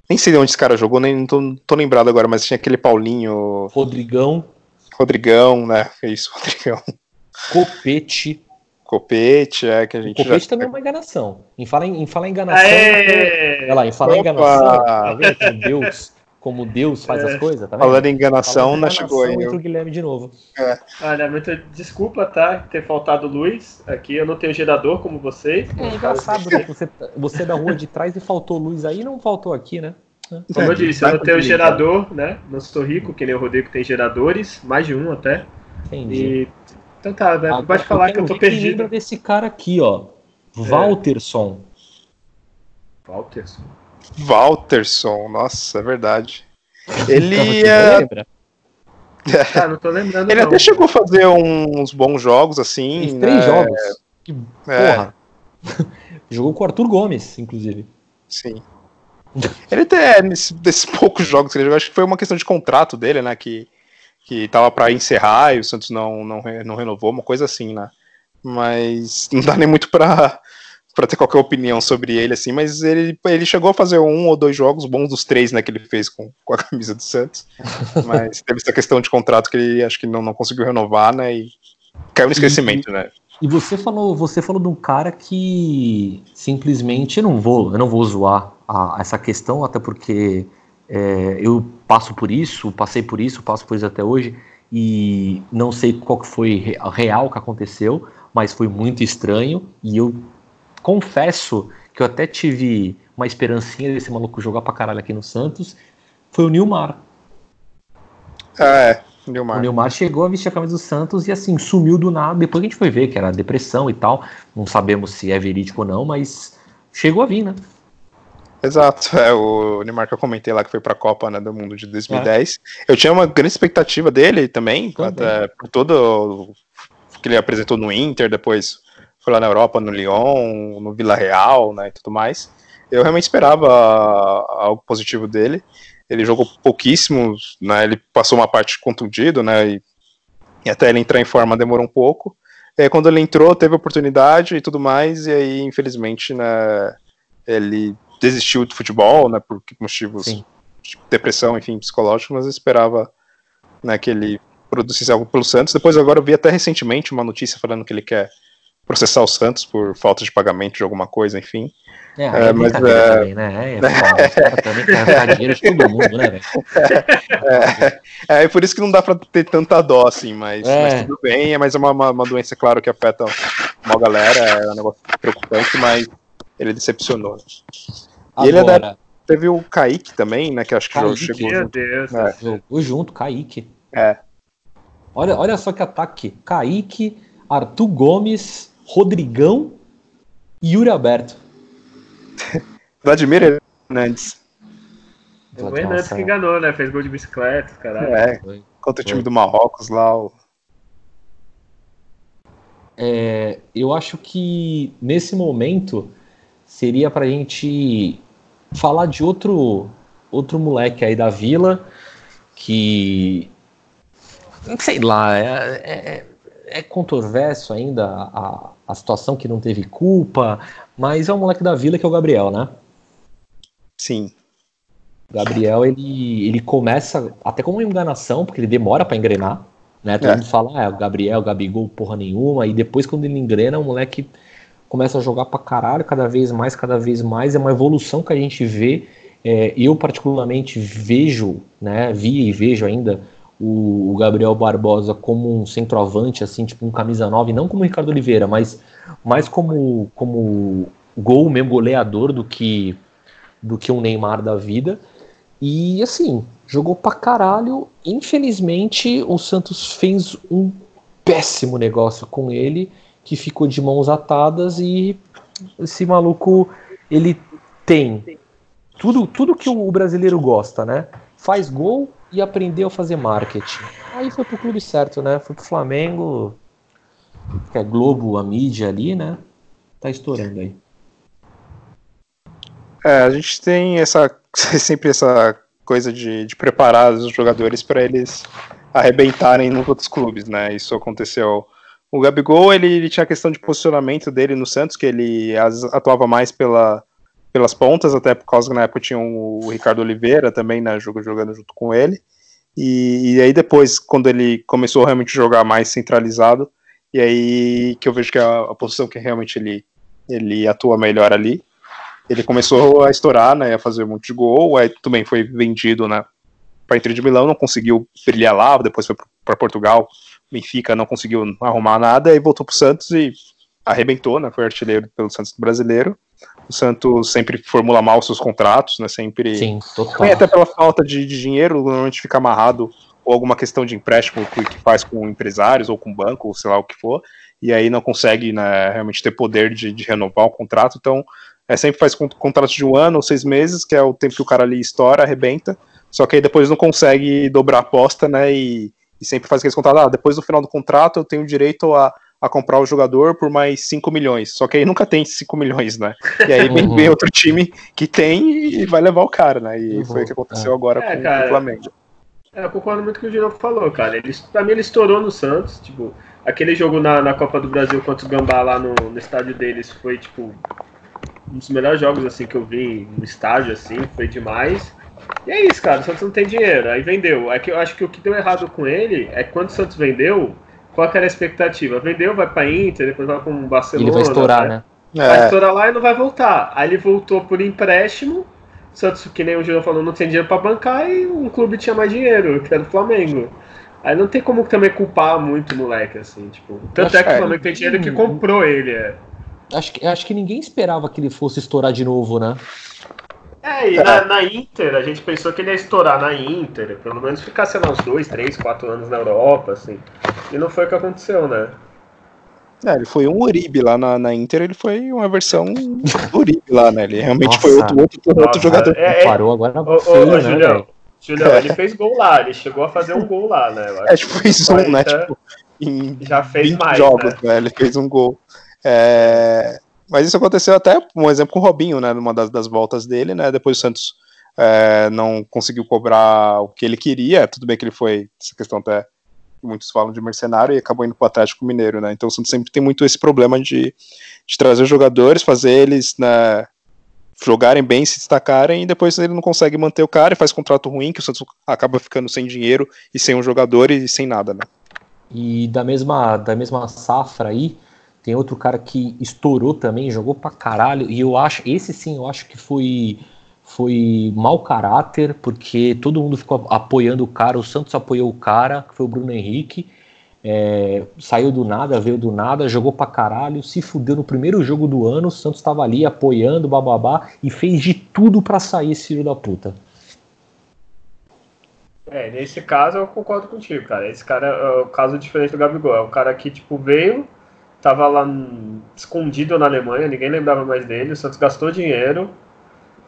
Nem sei de onde esse cara jogou, nem tô, não tô lembrado agora, mas tinha aquele Paulinho, Rodrigão, Rodrigão, né? É isso, Rodrigão. Copete. Copete, é que a O gente Copete já. também é uma enganação. Em falar em, em falar em enganação. Aê! Olha lá, em falar em enganação, tá vendo como Deus, como Deus faz as coisas, tá vendo? Falando em enganação, Falando em né? Chegou aí. o Guilherme de novo. Olha, muita desculpa, tá? Ter faltado luz aqui. Eu não tenho gerador como vocês. É engraçado, né? Você, você é da rua de trás e faltou luz aí, não faltou aqui, né? Como eu disse, eu não tenho gerador, né? Não sou rico, que nem o Rodrigo tem geradores, mais de um até. Entendi. E. Então tá, né? Agora, Pode falar que eu tô quem lembra perdido. desse cara aqui, ó. Walterson. Walterson. Walterson, nossa, é verdade. Ele, é? Ah, não tô lembrando. ele não. até chegou a fazer uns bons jogos, assim. Fez né? três jogos. Que É. porra. Jogou com o Arthur Gomes, inclusive. Sim. Ele até, nesse- desses poucos jogos que ele jogou, acho que foi uma questão de contrato dele, né? Que, que tava pra encerrar e o Santos não, não, não renovou, uma coisa assim, né? Mas não dá nem muito pra, pra ter qualquer opinião sobre ele, assim, mas ele, ele chegou a fazer um ou dois jogos bons dos três, né, que ele fez com, com a camisa do Santos. Mas teve essa questão de contrato que ele acho que não, não conseguiu renovar, né? E caiu no esquecimento, né? E você falou, você falou de um cara que simplesmente eu não vou, eu não vou zoar a essa questão, até porque é, eu passo por isso, passei por isso, passo por isso até hoje, e não sei qual que foi real que aconteceu, mas foi muito estranho, e eu confesso que eu até tive uma esperancinha desse maluco jogar pra caralho aqui no Santos, foi o Nilmar. Ah, é, Nilmar. O Nilmar chegou a vestir a camisa do Santos e assim, sumiu do nada. Depois a gente foi ver que era depressão e tal. Não sabemos se é verídico ou não, mas chegou a vir, né? Exato, é o Neymar que eu comentei lá que foi para a Copa né, do Mundo de 2010. É. Eu tinha uma grande expectativa dele também. Até por todo o que ele apresentou no Inter, depois foi lá na Europa, no Lyon, no Vila Real, né, e tudo mais. Eu realmente esperava algo positivo dele. Ele jogou pouquíssimo, né, ele passou uma parte contundido, né, e, e até ele entrar em forma demorou um pouco. Aí, quando ele entrou, teve oportunidade e tudo mais, e aí, infelizmente, né, ele desistiu do futebol, né, por motivos Sim. de depressão, enfim, psicológico, mas eu esperava né, que ele produzisse algo pelo Santos. Depois, agora, eu vi até recentemente uma notícia falando que ele quer processar o Santos por falta de pagamento de alguma coisa, enfim. É, é, é mas, é... também, né? É, foda, também dinheiro de todo mundo, né, velho? É, é, por isso que não dá pra ter tanta dó, assim, mas, é. mas tudo bem, é, mas é uma, uma, uma, doença, claro, que afeta uma galera, é um negócio preocupante, mas ele decepcionou. E ele é teve o Kaique também, né? Que acho que Kaique, chegou. Meu junto. Deus. É. Jogou junto, Kaique. É. Olha, olha só que ataque. Kaique, Arthur Gomes, Rodrigão e Yuri Alberto. Vladimir Hernandes. O Hernandes que enganou, né? Fez gol de bicicleta, caralho. É, contra o time do Marrocos lá. O... É, eu acho que nesse momento seria pra gente falar de outro outro moleque aí da vila que sei lá é, é, é controverso ainda a, a situação que não teve culpa mas é um moleque da vila que é o Gabriel né? Sim. O Gabriel ele, ele começa até como uma enganação porque ele demora para engrenar né? Todo é. mundo fala ah, é o Gabriel o Gabigol porra nenhuma e depois quando ele engrena o moleque começa a jogar pra caralho, cada vez mais, cada vez mais. É uma evolução que a gente vê. É, eu, particularmente, vejo, né, vi e vejo ainda o, o, Gabriel Barbosa como um centroavante, assim, tipo um camisa 9, não como o Ricardo Oliveira, mas mais como, como gol mesmo, goleador do que, do que um Neymar da vida. E, assim, jogou pra caralho. Infelizmente, o Santos fez um péssimo negócio com ele que ficou de mãos atadas e esse maluco ele tem tudo tudo que o brasileiro gosta, né? Faz gol e aprendeu a fazer marketing. Aí foi pro clube certo, né? Foi pro Flamengo, que é Globo, a mídia ali, né? Tá estourando aí. É, a gente tem essa sempre essa coisa de, de preparar os jogadores para eles arrebentarem nos outros clubes, né? Isso aconteceu o Gabigol, ele, ele, tinha a questão de posicionamento dele no Santos, que ele atuava mais pela, pelas pontas, até por causa que na época tinha o Ricardo Oliveira também, né, jogando junto com ele. E, e aí depois, quando ele começou realmente a jogar mais centralizado, e aí que eu vejo que a, a posição que realmente ele, ele atua melhor ali, ele começou a estourar, né, a fazer um monte de gol, aí também foi vendido, né, para Inter de Milão, não conseguiu brilhar lá, depois foi para Portugal, Benfica não conseguiu arrumar nada e voltou para o Santos e arrebentou, né? Foi artilheiro pelo Santos brasileiro. O Santos sempre formula mal seus contratos, né? Sempre. Sim, total. até pela falta de, de, dinheiro, normalmente fica amarrado ou alguma questão de empréstimo que, que, faz com empresários ou com banco, ou sei lá o que for, e aí não consegue né, realmente ter poder de, de renovar o contrato. Então, é, sempre faz contrato de um ano ou seis meses, que é o tempo que o cara ali estoura, arrebenta, só que aí depois não consegue dobrar a aposta, né? E, e sempre faz aqueles contratos, ah, depois do final do contrato eu tenho direito a, a comprar o jogador por mais 5 milhões. Só que aí nunca tem 5 milhões, né? E aí vem, uhum. vem, outro time que tem e vai levar o cara, né? E uhum. foi o que aconteceu é. agora é, com, cara, com, o Flamengo. É, eu concordo muito com o que o Girão falou, cara. Ele, pra mim ele estourou no Santos, tipo, aquele jogo na, na Copa do Brasil contra o Gambá lá no, no estádio deles foi, tipo, um dos melhores jogos, assim, que eu vi no estádio, assim, foi demais. E é isso, cara. O Santos não tem dinheiro. Aí vendeu. É que eu acho que o que deu errado com ele é que quando o Santos vendeu, qual era a expectativa? Vendeu, vai pra Inter, depois vai pra um Barcelona. Ele vai estourar, né? né? Vai é. estourar lá e não vai voltar. Aí ele voltou por empréstimo Santos, que nem o Gil falou, não tem dinheiro para bancar e um clube tinha mais dinheiro, que era o Flamengo. Aí não tem como também culpar muito o moleque, assim, tipo. Tanto é que o Flamengo tem dinheiro que comprou ele, é. Acho que, acho que ninguém esperava que ele fosse estourar de novo, né? É, e na, na, Inter, a gente pensou que ele ia estourar na Inter, pelo menos ficar, sei lá, uns dois, três, quatro anos na Europa, assim. E não foi o que aconteceu, né? É, ele foi um Uribe lá na, na Inter, ele foi uma versão do Uribe lá, né? Ele realmente Nossa. foi outro, outro, outro Nossa, jogador. É, é, Parou agora ô, feio, ô, né, Julião, Julião, ele fez gol lá, ele chegou a fazer um gol lá, né? É, tipo, fez um, né? Tipo, em já fez mais, jogos, né? né? Ele fez um gol. É... Mas isso aconteceu até, um exemplo com o Robinho, né? Numa das, das voltas dele, né? Depois o Santos é, não conseguiu cobrar o que ele queria. Tudo bem que ele foi, essa questão até muitos falam de mercenário e acabou indo para o Atlético Mineiro, né? Então o Santos sempre tem muito esse problema de, de trazer jogadores, fazer eles né, jogarem bem, se destacarem e depois ele não consegue manter o cara e faz contrato ruim, que o Santos acaba ficando sem dinheiro e sem um jogador e sem nada, né? E da mesma, da mesma safra aí, tem outro cara que estourou também, jogou pra caralho, e eu acho, esse sim, eu acho que foi foi mau caráter, porque todo mundo ficou apoiando o cara, o Santos apoiou o cara, que foi o Bruno Henrique, é, saiu do nada, veio do nada, jogou pra caralho, se fudeu no primeiro jogo do ano, o Santos tava ali apoiando, bababá, e fez de tudo para sair esse filho da puta. É, nesse caso eu concordo contigo, cara. Esse cara é o caso diferente do Gabigol. É o cara que, tipo, veio, tava lá escondido na Alemanha, ninguém lembrava mais dele, o Santos gastou dinheiro.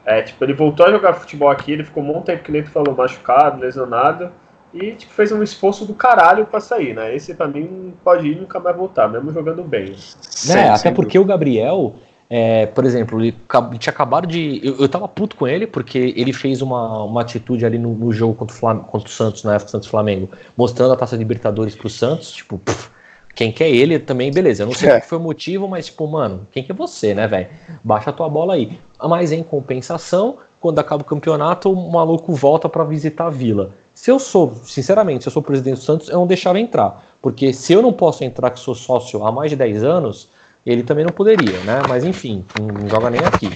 É, tipo, ele voltou a jogar futebol aqui, ele ficou um monte tempo, que nem tu falou, machucado, lesionado, e tipo, fez um esforço do caralho pra sair, né? Esse pra mim pode ir e nunca mais voltar, mesmo jogando bem. É, até porque o Gabriel, é, por exemplo, ele tinha acabado de. Eu, eu tava puto com ele, porque ele fez uma, uma atitude ali no, no jogo contra o, Flam, contra o Santos, na época Santos Flamengo, mostrando a taça de Libertadores pro Santos, tipo, pff, quem quer ele também, beleza. Eu não sei é. o que foi o motivo, mas, tipo, mano, quem que é você, né, velho? Baixa a tua bola aí. Mas em compensação, quando acaba o campeonato, o maluco volta para visitar a vila. Se eu sou, sinceramente, se eu sou presidente do Santos, eu não deixava entrar. Porque se eu não posso entrar, que sou sócio há mais de 10 anos, ele também não poderia, né? Mas enfim, não joga nem aqui.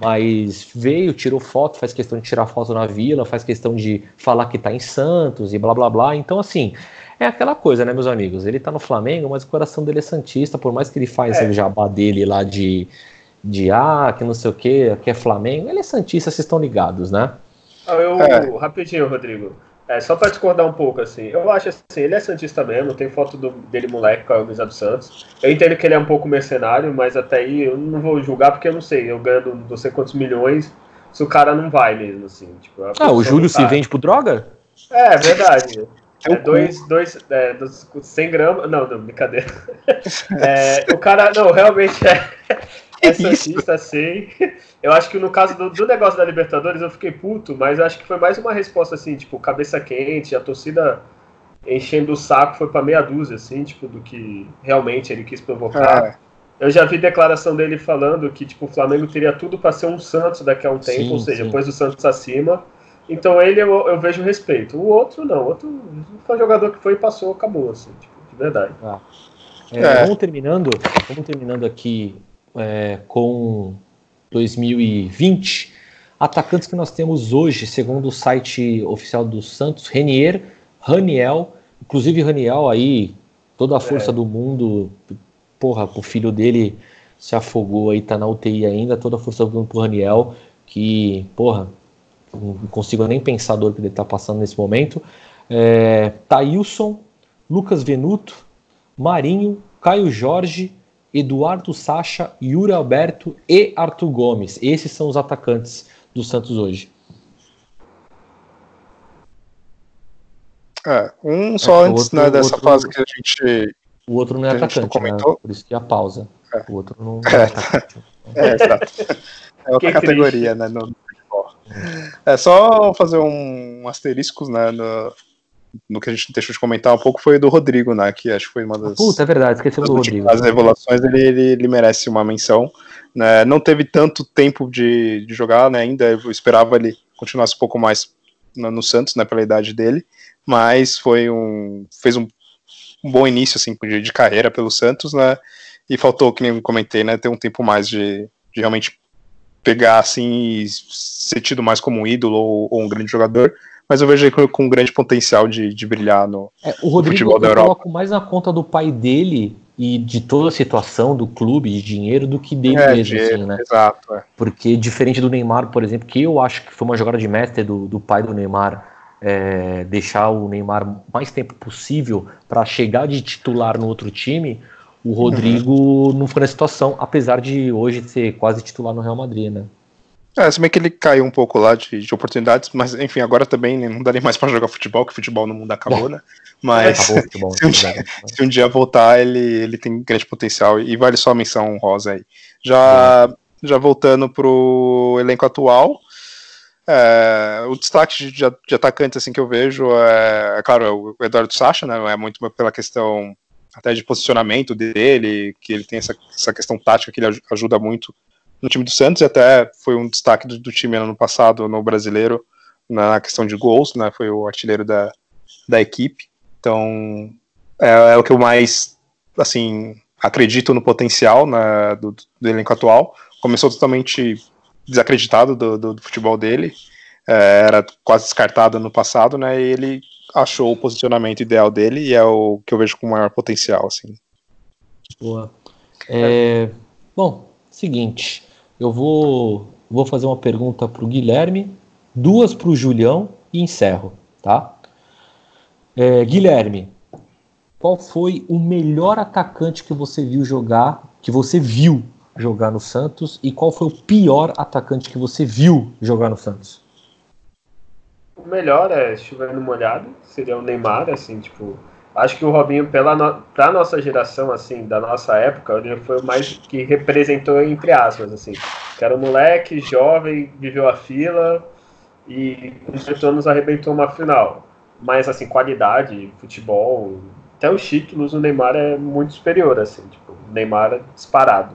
Mas veio, tirou foto, faz questão de tirar foto na vila, faz questão de falar que tá em Santos e blá blá blá. Então, assim, é aquela coisa, né, meus amigos? Ele tá no Flamengo, mas o coração dele é Santista, por mais que ele faz é. o jabá dele lá de, de ah, que não sei o que, que é Flamengo, ele é Santista, vocês estão ligados, né? Ah, eu, é. Rapidinho, Rodrigo. É, só para discordar um pouco, assim, eu acho assim, ele é Santista mesmo, tem foto do, dele moleque com a camisa do Santos. Eu entendo que ele é um pouco mercenário, mas até aí eu não vou julgar porque eu não sei, eu ganho não sei quantos milhões, se o cara não vai mesmo, assim. Tipo, ah, o Júlio se vende por droga? É, verdade. É, dois, dois, é, dos 100 gramas. Não, não, brincadeira. É, o cara, não, realmente é, é santista, sei. Eu acho que no caso do, do, negócio da Libertadores eu fiquei puto, mas acho que foi mais uma resposta assim, tipo, cabeça quente, a torcida enchendo o saco foi para meia dúzia, assim, tipo, do que realmente ele quis provocar. É. Eu já vi declaração dele falando que, tipo, o Flamengo teria tudo para ser um Santos daqui a um tempo, sim, ou seja, sim. depois do Santos acima. Então ele eu, eu, vejo respeito. O outro não. O outro foi um jogador que foi e passou, acabou, assim, tipo, de verdade. Ah. É, é. Vamos terminando, vamos terminando aqui é, com 2020. Atacantes que nós temos hoje, segundo o site oficial do Santos, Renier, Raniel, inclusive Raniel aí, toda a força é. do mundo, porra, o filho dele se afogou aí, tá na UTI ainda, toda a força do mundo pro Raniel, que, porra, não consigo nem pensar a dor que ele está passando nesse momento. É, Thailson, Lucas Venuto, Marinho, Caio Jorge, Eduardo Sacha, Yuri Alberto e Arthur Gomes. Esses são os atacantes do Santos hoje. É, um só é, antes outro, né, dessa outro, fase que a gente. O outro não é atacante, né? por isso que a pausa. É. O outro não é, é atacante. É, exato. É outra que categoria, triste. né? No, é só fazer um, um asterisco, né, no, no, que a gente deixou de comentar um pouco foi do Rodrigo, né, que acho que foi uma das... Puta, é verdade, esquecemos do Rodrigo. As revelações, ele, ele, ele, merece uma menção, né, não teve tanto tempo de, de jogar, né, ainda, eu esperava ele continuasse um pouco mais no, no Santos, né, pela idade dele, mas foi um, fez um, um bom início, assim, de, de carreira pelo Santos, né, e faltou, que nem eu comentei, né, ter um tempo mais de, de realmente pegar assim e ser tido mais como um ídolo ou, ou um grande jogador, mas eu vejo ele com, com um grande potencial de, de brilhar no, É, o Rodrigo futebol da eu Europa. coloco mais na conta do pai dele e de toda a situação do clube, de dinheiro, do que dele É, mesmo, dinheiro, assim, né? Exato, é. Porque diferente do Neymar, por exemplo, que eu acho que foi uma jogada de mestre do, do pai do Neymar, é, deixar o Neymar mais tempo possível para chegar de titular no outro time, o Rodrigo não ficou nessa situação, apesar de hoje ser quase titular no Real Madrid, né? É, se bem que ele caiu um pouco lá de, de oportunidades, mas enfim, agora também né, não dá nem mais pra jogar futebol, que futebol no mundo acabou, né? Mas Acabou futebol. se um dia- verdade. se um dia voltar, ele, ele tem grande potencial e vale só a menção honrosa aí. Já, já voltando pro elenco atual, é, o destaque de, de atacantes assim, que eu vejo é, é claro, é o Eduardo Sacha, né? É muito pela questão até de posicionamento dele, que ele tem essa, essa questão tática que ele aj- ajuda muito no time do Santos e até foi um destaque do, do time ano passado no brasileiro na questão de gols, né? Foi o artilheiro da, da equipe. Então é, é o que eu mais assim acredito no potencial né, do, do elenco atual. Começou totalmente desacreditado do, do- do futebol dele, é, era quase descartado no passado, né? E ele achou o posicionamento ideal dele e é o que eu vejo com maior potencial, assim. Boa. É, bom, seguinte, eu vou, vou fazer uma pergunta para o Guilherme, duas para o Julião e encerro, tá? É, Guilherme, qual foi o melhor atacante que você viu jogar, que você viu jogar no Santos, e qual foi o pior atacante que você viu jogar no Santos? O melhor é chovendo molhado, seria o Neymar, assim, tipo. Acho que o Robinho, pela no... pra nossa geração, assim, da nossa época, ele foi o mais que representou, entre aspas, assim. Que era um moleque, jovem, viveu a fila e com 18 anos arrebentou uma final. Mas, assim, qualidade, futebol, até os títulos, o Neymar é muito superior, assim, tipo, o Neymar é disparado.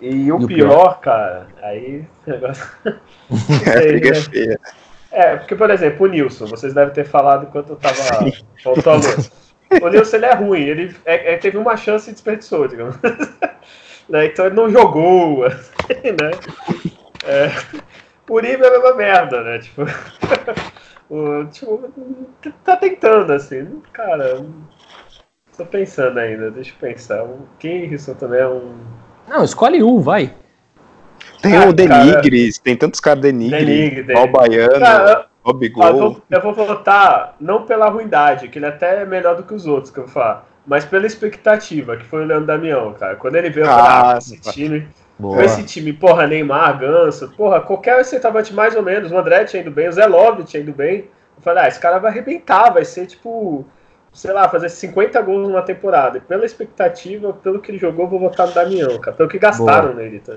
E o, o pior, cara, aí. negócio- É, briga né? feia. É, porque, por exemplo, o Nilson, vocês devem ter falado enquanto eu tava. Faltou a luz. O Nilson ele é ruim, ele é- é- teve uma chance e desperdiçou, digamos. Né, Então ele não jogou, assim, né? É, o Uribe é a mesma merda, né? Tipo, o, tipo, tá tentando, assim, cara. Tô pensando ainda, deixa eu pensar. O Keirson também é um. Não, escolhe um, vai. Tem Ah, o Denigres, tem tantos caras Denigres, Denigre, Val Baiano, Cara, Bob Ah, eu, Gol. vou, eu vou votar não pela ruindade, que ele até é melhor do que os outros que eu vou falar, mas pela expectativa, que foi o Leandro Damião, cara. Quando ele veio, eu falei, Ah, esse time, Boa. com esse time, porra, Neymar, Ganso, porra, qualquer centroavante mais ou menos, o André tinha ido bem, o Zé Love tinha ido bem. Eu falei, ah, esse cara vai arrebentar, vai ser tipo, sei lá, fazer 50 gols numa temporada. E pela expectativa, pelo que ele jogou, eu vou votar no Damião, cara. Pelo que gastaram nele, tá?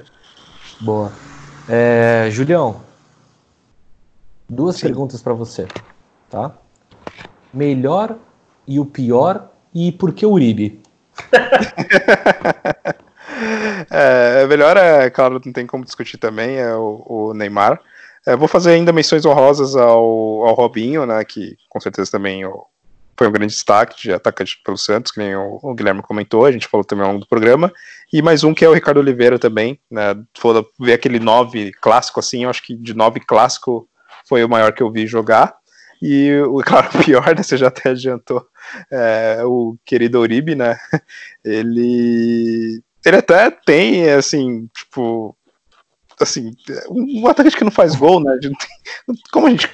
Boa. É, Julião, duas perguntas para você, tá? Melhor e o pior e por que o Uribe? É, melhor é, claro, não tem como discutir também, é o, o Neymar. É, vou fazer ainda menções honrosas ao, ao Robinho, né, que com certeza também foi um grande destaque de atacante pelo Santos, que nem o, o Guilherme comentou, a gente falou também ao longo do programa. E mais um que é o Ricardo Oliveira também, né, for ver aquele 9 clássico assim, eu acho que de 9 clássico foi o maior que eu vi jogar. E, o claro, o pior, né, você já até adiantou, é, o querido Uribe, né, ele ele até tem, assim, tipo, assim, um atacante que não faz gol, né? Como a gente.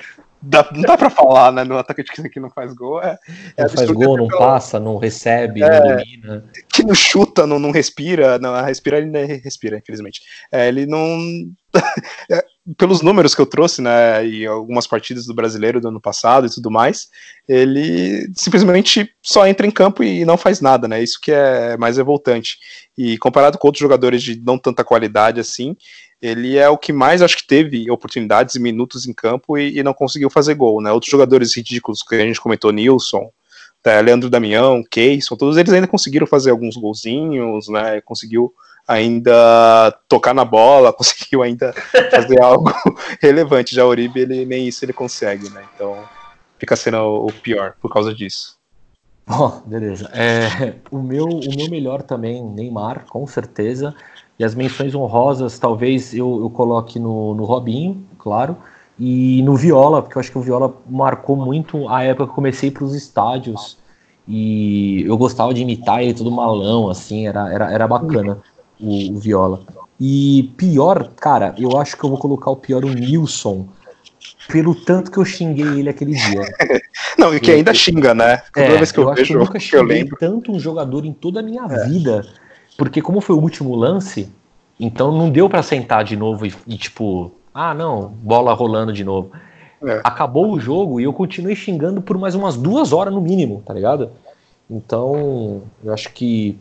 Dá, não dá pra falar, né? No atacante que, não faz gol, é. é Não faz gol, não pela- passa, não recebe, É. não domina. Que não chuta, não, não respira. Não, respirar ele ainda respira, infelizmente. É, ele não. pelos números que eu trouxe, né? E algumas partidas do brasileiro do ano passado e tudo mais, ele simplesmente só entra em campo e não faz nada, né? Isso que é mais revoltante. E comparado com outros jogadores de não tanta qualidade assim, ele é o que mais acho que teve oportunidades e minutos em campo e, e não conseguiu fazer gol, né? Outros jogadores ridículos que a gente comentou, Nilson, tá, Leandro Damião, Keyson, todos eles ainda conseguiram fazer alguns golzinhos, né? Conseguiu ainda tocar na bola, conseguiu ainda fazer algo relevante. Já o Uribe, ele nem isso ele consegue, né? Então fica sendo o pior por causa disso. Bom, beleza. É, o, meu, o meu melhor também, Neymar, com certeza. E as menções honrosas, talvez eu, eu coloque no, no Robinho, claro, e no Viola, porque eu acho que o Viola marcou muito a época que eu comecei para os estádios. E eu gostava de imitar ele todo malão, assim, era, era, era bacana o, o Viola. E pior, cara, eu acho que eu vou colocar o pior o Nilson, pelo tanto que eu xinguei ele aquele dia. Não, e que ainda xinga, né? Toda é, vez que eu, eu vejo, acho que eu nunca xinguei eu tanto um jogador em toda a minha é. vida. Porque como foi o último lance, então não deu para sentar de novo e, e, tipo, ah, não, bola rolando de novo. É. Acabou o jogo e eu continuei xingando por mais umas duas horas no mínimo, tá ligado? Então, eu acho que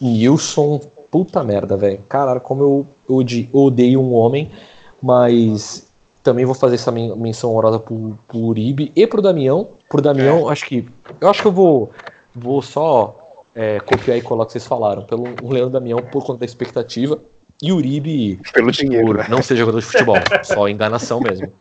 Nilson, puta merda, velho. Caralho, como eu, eu odeio um homem, mas também vou fazer essa menção honrosa pro, pro Uribe e pro Damião. Pro Damião, é. acho que. Eu acho que eu vou, vou só é, copiar e colar o que vocês falaram. Pelo o Leandro Damião por conta da expectativa. E Uribe pelo dinheiro. Por né? não ser jogador de futebol, só enganação mesmo.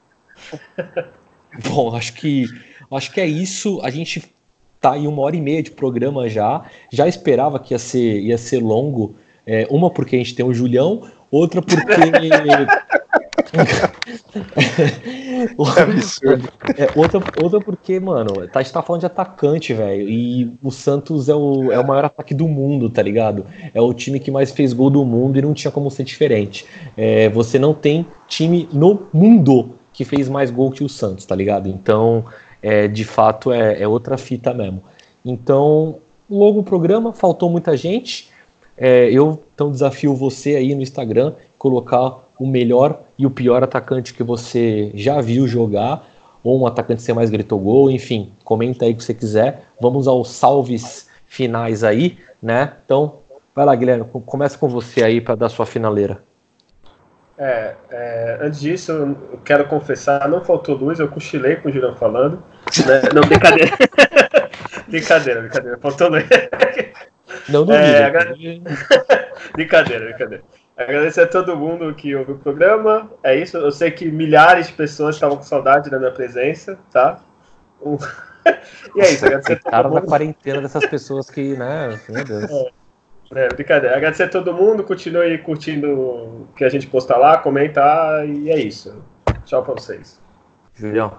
Bom, acho que acho que é isso. A gente tá em uma hora e meia de programa já. Já esperava que ia ser, ia ser longo. É, uma porque a gente tem o Julião, outra porque é absurdo. É, outra, outra porque, mano, tá, a gente tá falando de atacante, velho. E o Santos é o, é o maior ataque do mundo, tá ligado? É o time que mais fez gol do mundo e não tinha como ser diferente. É, você não tem time no mundo que fez mais gol que o Santos, tá ligado? Então, é, de fato, é, é outra fita mesmo. Então, logo o programa, faltou muita gente. É, eu então desafio você aí no Instagram colocar o melhor e o pior atacante que você já viu jogar, ou um atacante que você mais gritou gol, enfim, comenta aí o que você quiser. Vamos aos salves finais aí, né? Então, vai lá, Guilherme, começa com você aí para dar sua finaleira. É, é, antes disso, eu quero confessar, não faltou luz, eu cochilei com o Julião falando. Né? Não, brincadeira. brincadeira, brincadeira, faltou luz. Não duvido. É, brincadeira, brincadeira. Agradecer a todo mundo que ouviu o programa. É isso. Eu sei que milhares de pessoas estavam com saudade da minha presença, tá? e é isso. Agradecer a todo mundo. da quarentena dessas pessoas que, né? Meu Deus. É. É, brincadeira. Agradecer a todo mundo. Continue curtindo o que a gente postar lá, comentar. E é isso. Tchau pra vocês. Julião.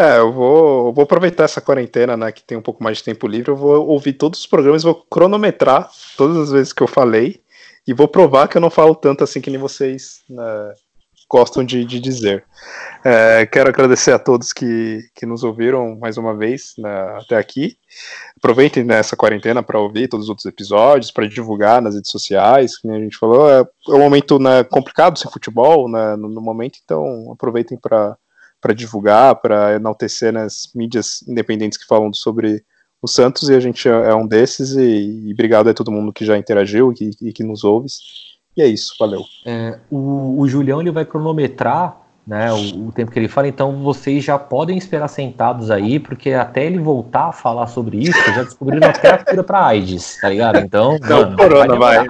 É, eu vou, eu vou aproveitar essa quarentena, né, que tem um pouco mais de tempo livre, eu vou ouvir todos os programas, vou cronometrar todas as vezes que eu falei e vou provar que eu não falo tanto assim que nem vocês né, gostam de, de dizer. É, quero agradecer a todos que, que nos ouviram mais uma vez né, até aqui. Aproveitem nessa quarentena para ouvir todos os outros episódios, para divulgar nas redes sociais, que a gente falou. É, é um momento né, complicado sem futebol né, no, no momento, então aproveitem para para divulgar, para enaltecer nas mídias independentes que falam sobre o Santos e a gente é, é um desses e, e obrigado a todo mundo que já interagiu e que, e que nos ouve. E é isso, valeu. É, o, o Julião ele vai cronometrar né, o, o, tempo que ele fala, então vocês já podem esperar sentados aí, porque até ele voltar a falar sobre isso, já descobriram até a cura para AIDS, tá ligado? Então, Não, mano, corona, vai,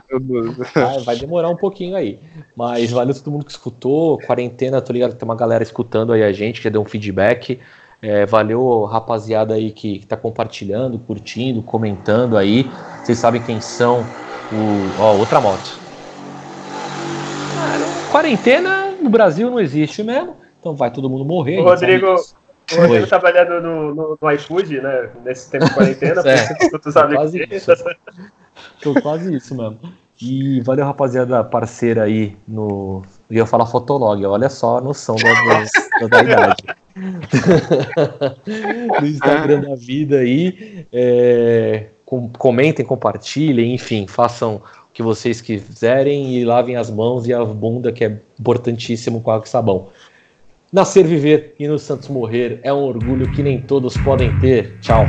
vai. vai, demorar um pouquinho aí. Mas valeu todo mundo que escutou, quarentena, tô ligado, tem uma galera escutando aí a gente, que já deu um feedback. É, valeu, rapaziada aí que, está compartilhando, curtindo, comentando aí. Vocês sabem quem são. O, ó, outra moto. quarentena no Brasil não existe mesmo, então vai todo mundo morrer. O Rodrigo, o Rodrigo trabalhando no, no, no, iFood, né? Nesse tempo de quarentena, é, tu sabe quase isso. Tô quase isso mesmo. E valeu, rapaziada parceira aí no. Eu ia falar Fotolog, olha só a noção da, da, da idade. no Instagram da vida aí. É, com, comentem, compartilhem, enfim, façam que vocês quiserem e lavem as mãos e a bunda, que é importantíssimo com água e sabão. Nascer, viver e no Santos morrer é um orgulho que nem todos podem ter. Tchau.